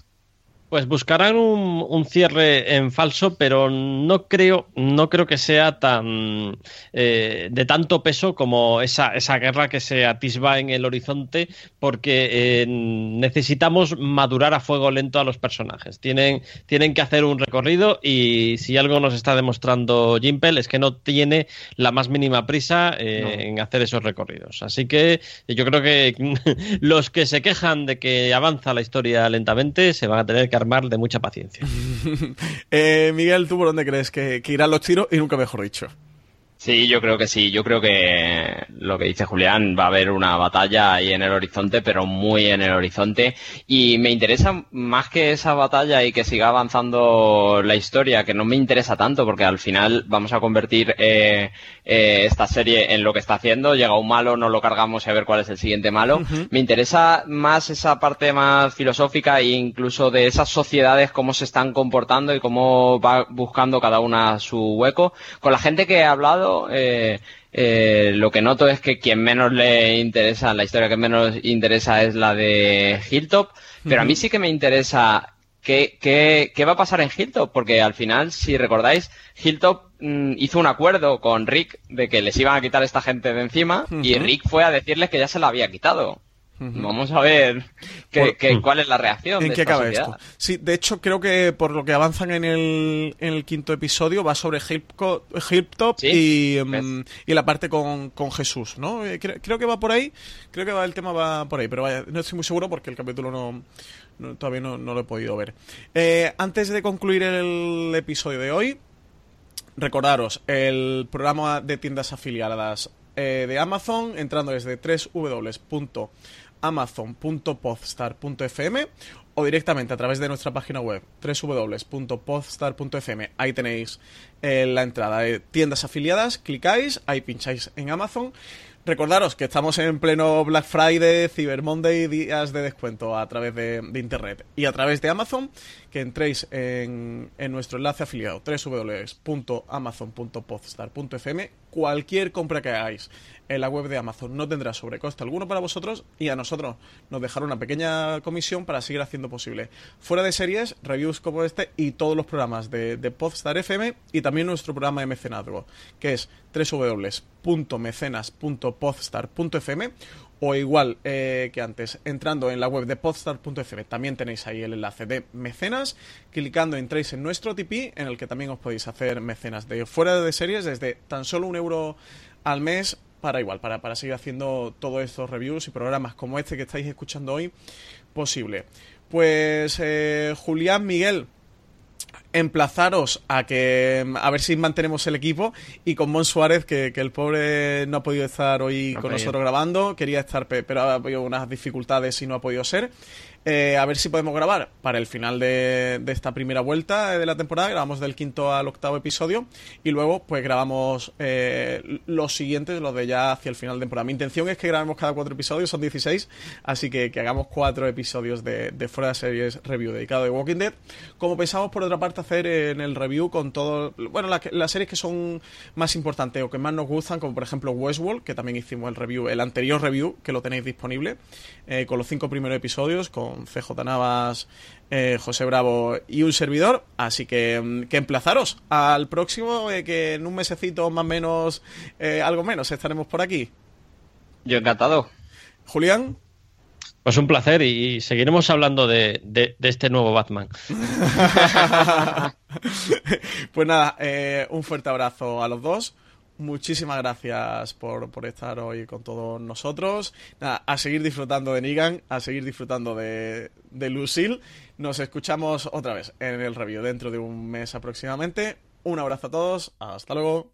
Speaker 3: Pues buscarán un, cierre en falso, pero no creo, no creo que sea tan eh, de tanto peso como esa, esa guerra que se atisba en el horizonte, porque eh, necesitamos madurar a fuego lento a los personajes. Tienen, tienen que hacer un recorrido y si algo nos está demostrando Jimpel es que no tiene la más mínima prisa eh, en hacer esos recorridos. Así que yo creo que los que se quejan de que avanza la historia lentamente se van a tener que de mucha paciencia.
Speaker 1: eh, Miguel, ¿tú por dónde crees que, que irán los tiros? Y nunca mejor dicho.
Speaker 2: Sí, yo creo que sí. Yo creo que lo que dice Julián, va a haber una batalla ahí en el horizonte, pero muy en el horizonte. Y me interesa más que esa batalla y que siga avanzando la historia, que no me interesa tanto, porque al final vamos a convertir eh, eh, esta serie en lo que está haciendo. Llega un malo, no lo cargamos y a ver cuál es el siguiente malo. Me interesa más esa parte más filosófica e incluso de esas sociedades, cómo se están comportando y cómo va buscando cada una su hueco. Con la gente que he hablado, eh, eh, lo que noto es que quien menos le interesa, la historia que menos interesa es la de Hilltop, pero a mí sí que me interesa qué, qué, va a pasar en Hilltop, porque al final, si recordáis, Hilltop mm, hizo un acuerdo con Rick de que les iban a quitar esta gente de encima y Rick fue a decirles que ya se la había quitado. Vamos a ver cuál es la reacción.
Speaker 1: ¿En qué acaba esto? Sí, de hecho, creo que por lo que avanzan en el, en el quinto episodio va sobre Hilltop mm, y, la parte con, Jesús, ¿no? Eh, creo, que va por ahí. Creo que el tema va por ahí, pero vaya, no estoy muy seguro porque el capítulo no, todavía no, lo he podido ver. Eh, antes de concluir el episodio de hoy, recordaros el programa de tiendas afiliadas eh, de Amazon entrando desde 3w amazon.podstar.fm o directamente a través de nuestra página web www.podstar.fm. Ahí tenéis eh, la entrada de tiendas afiliadas, clicáis, ahí pincháis en Amazon. Recordaros que estamos en pleno Black Friday, Cyber Monday, días de descuento a través de, Internet y a través de Amazon, que entréis en, nuestro enlace afiliado www.amazon.podstar.fm. Cualquier compra que hagáis en la web de Amazon no tendrá sobrecoste alguno para vosotros y a nosotros nos dejará una pequeña comisión para seguir haciendo posible fuera de series, reviews como este y todos los programas de, de Podstar FM y también nuestro programa de mecenazgo, que es www.mecenas.podstar.fm o igual eh, que antes, entrando en la web de podstar.fm, también tenéis ahí el enlace de mecenas. Clicando entréis en nuestro TP, en el que también os podéis hacer mecenas de fuera de series desde tan solo un euro al mes para igual, para, para seguir haciendo todos estos reviews y programas como este que estáis escuchando hoy posible. Pues eh, Julián Miguel, emplazaros a que a ver si mantenemos el equipo y con Mon Suárez que, el pobre no ha podido estar hoy con nosotros grabando quería estar pero ha habido unas dificultades y no ha podido ser eh, a ver si podemos grabar para el final de, esta primera vuelta de la temporada. Grabamos del quinto al octavo episodio y luego pues grabamos eh, los siguientes, los de ya hacia el final de temporada. Mi intención es que grabemos cada cuatro episodios, son 16, así que, hagamos cuatro episodios de, fuera de series review dedicado de Walking Dead. Como pensamos por otra parte hacer en el review con todo, bueno, las series que son más importantes o que más nos gustan, como por ejemplo Westworld, que también hicimos el review, el anterior review, que lo tenéis disponible, eh, con los cinco primeros episodios, con CJ Navas, eh, José Bravo y un servidor. Así que, mm, que emplazaros al próximo, eh, que en un mesecito más o menos, eh, algo menos, estaremos por aquí.
Speaker 2: Yo encantado.
Speaker 1: Julián.
Speaker 3: Pues un placer y seguiremos hablando de, de este nuevo Batman.
Speaker 1: pues nada, un fuerte abrazo a los dos muchísimas gracias por, estar hoy con todos nosotros. a seguir disfrutando de Negan, a seguir disfrutando de, de Lucille. Nos escuchamos otra vez en el review dentro de un mes aproximadamente. Un abrazo a todos, hasta luego.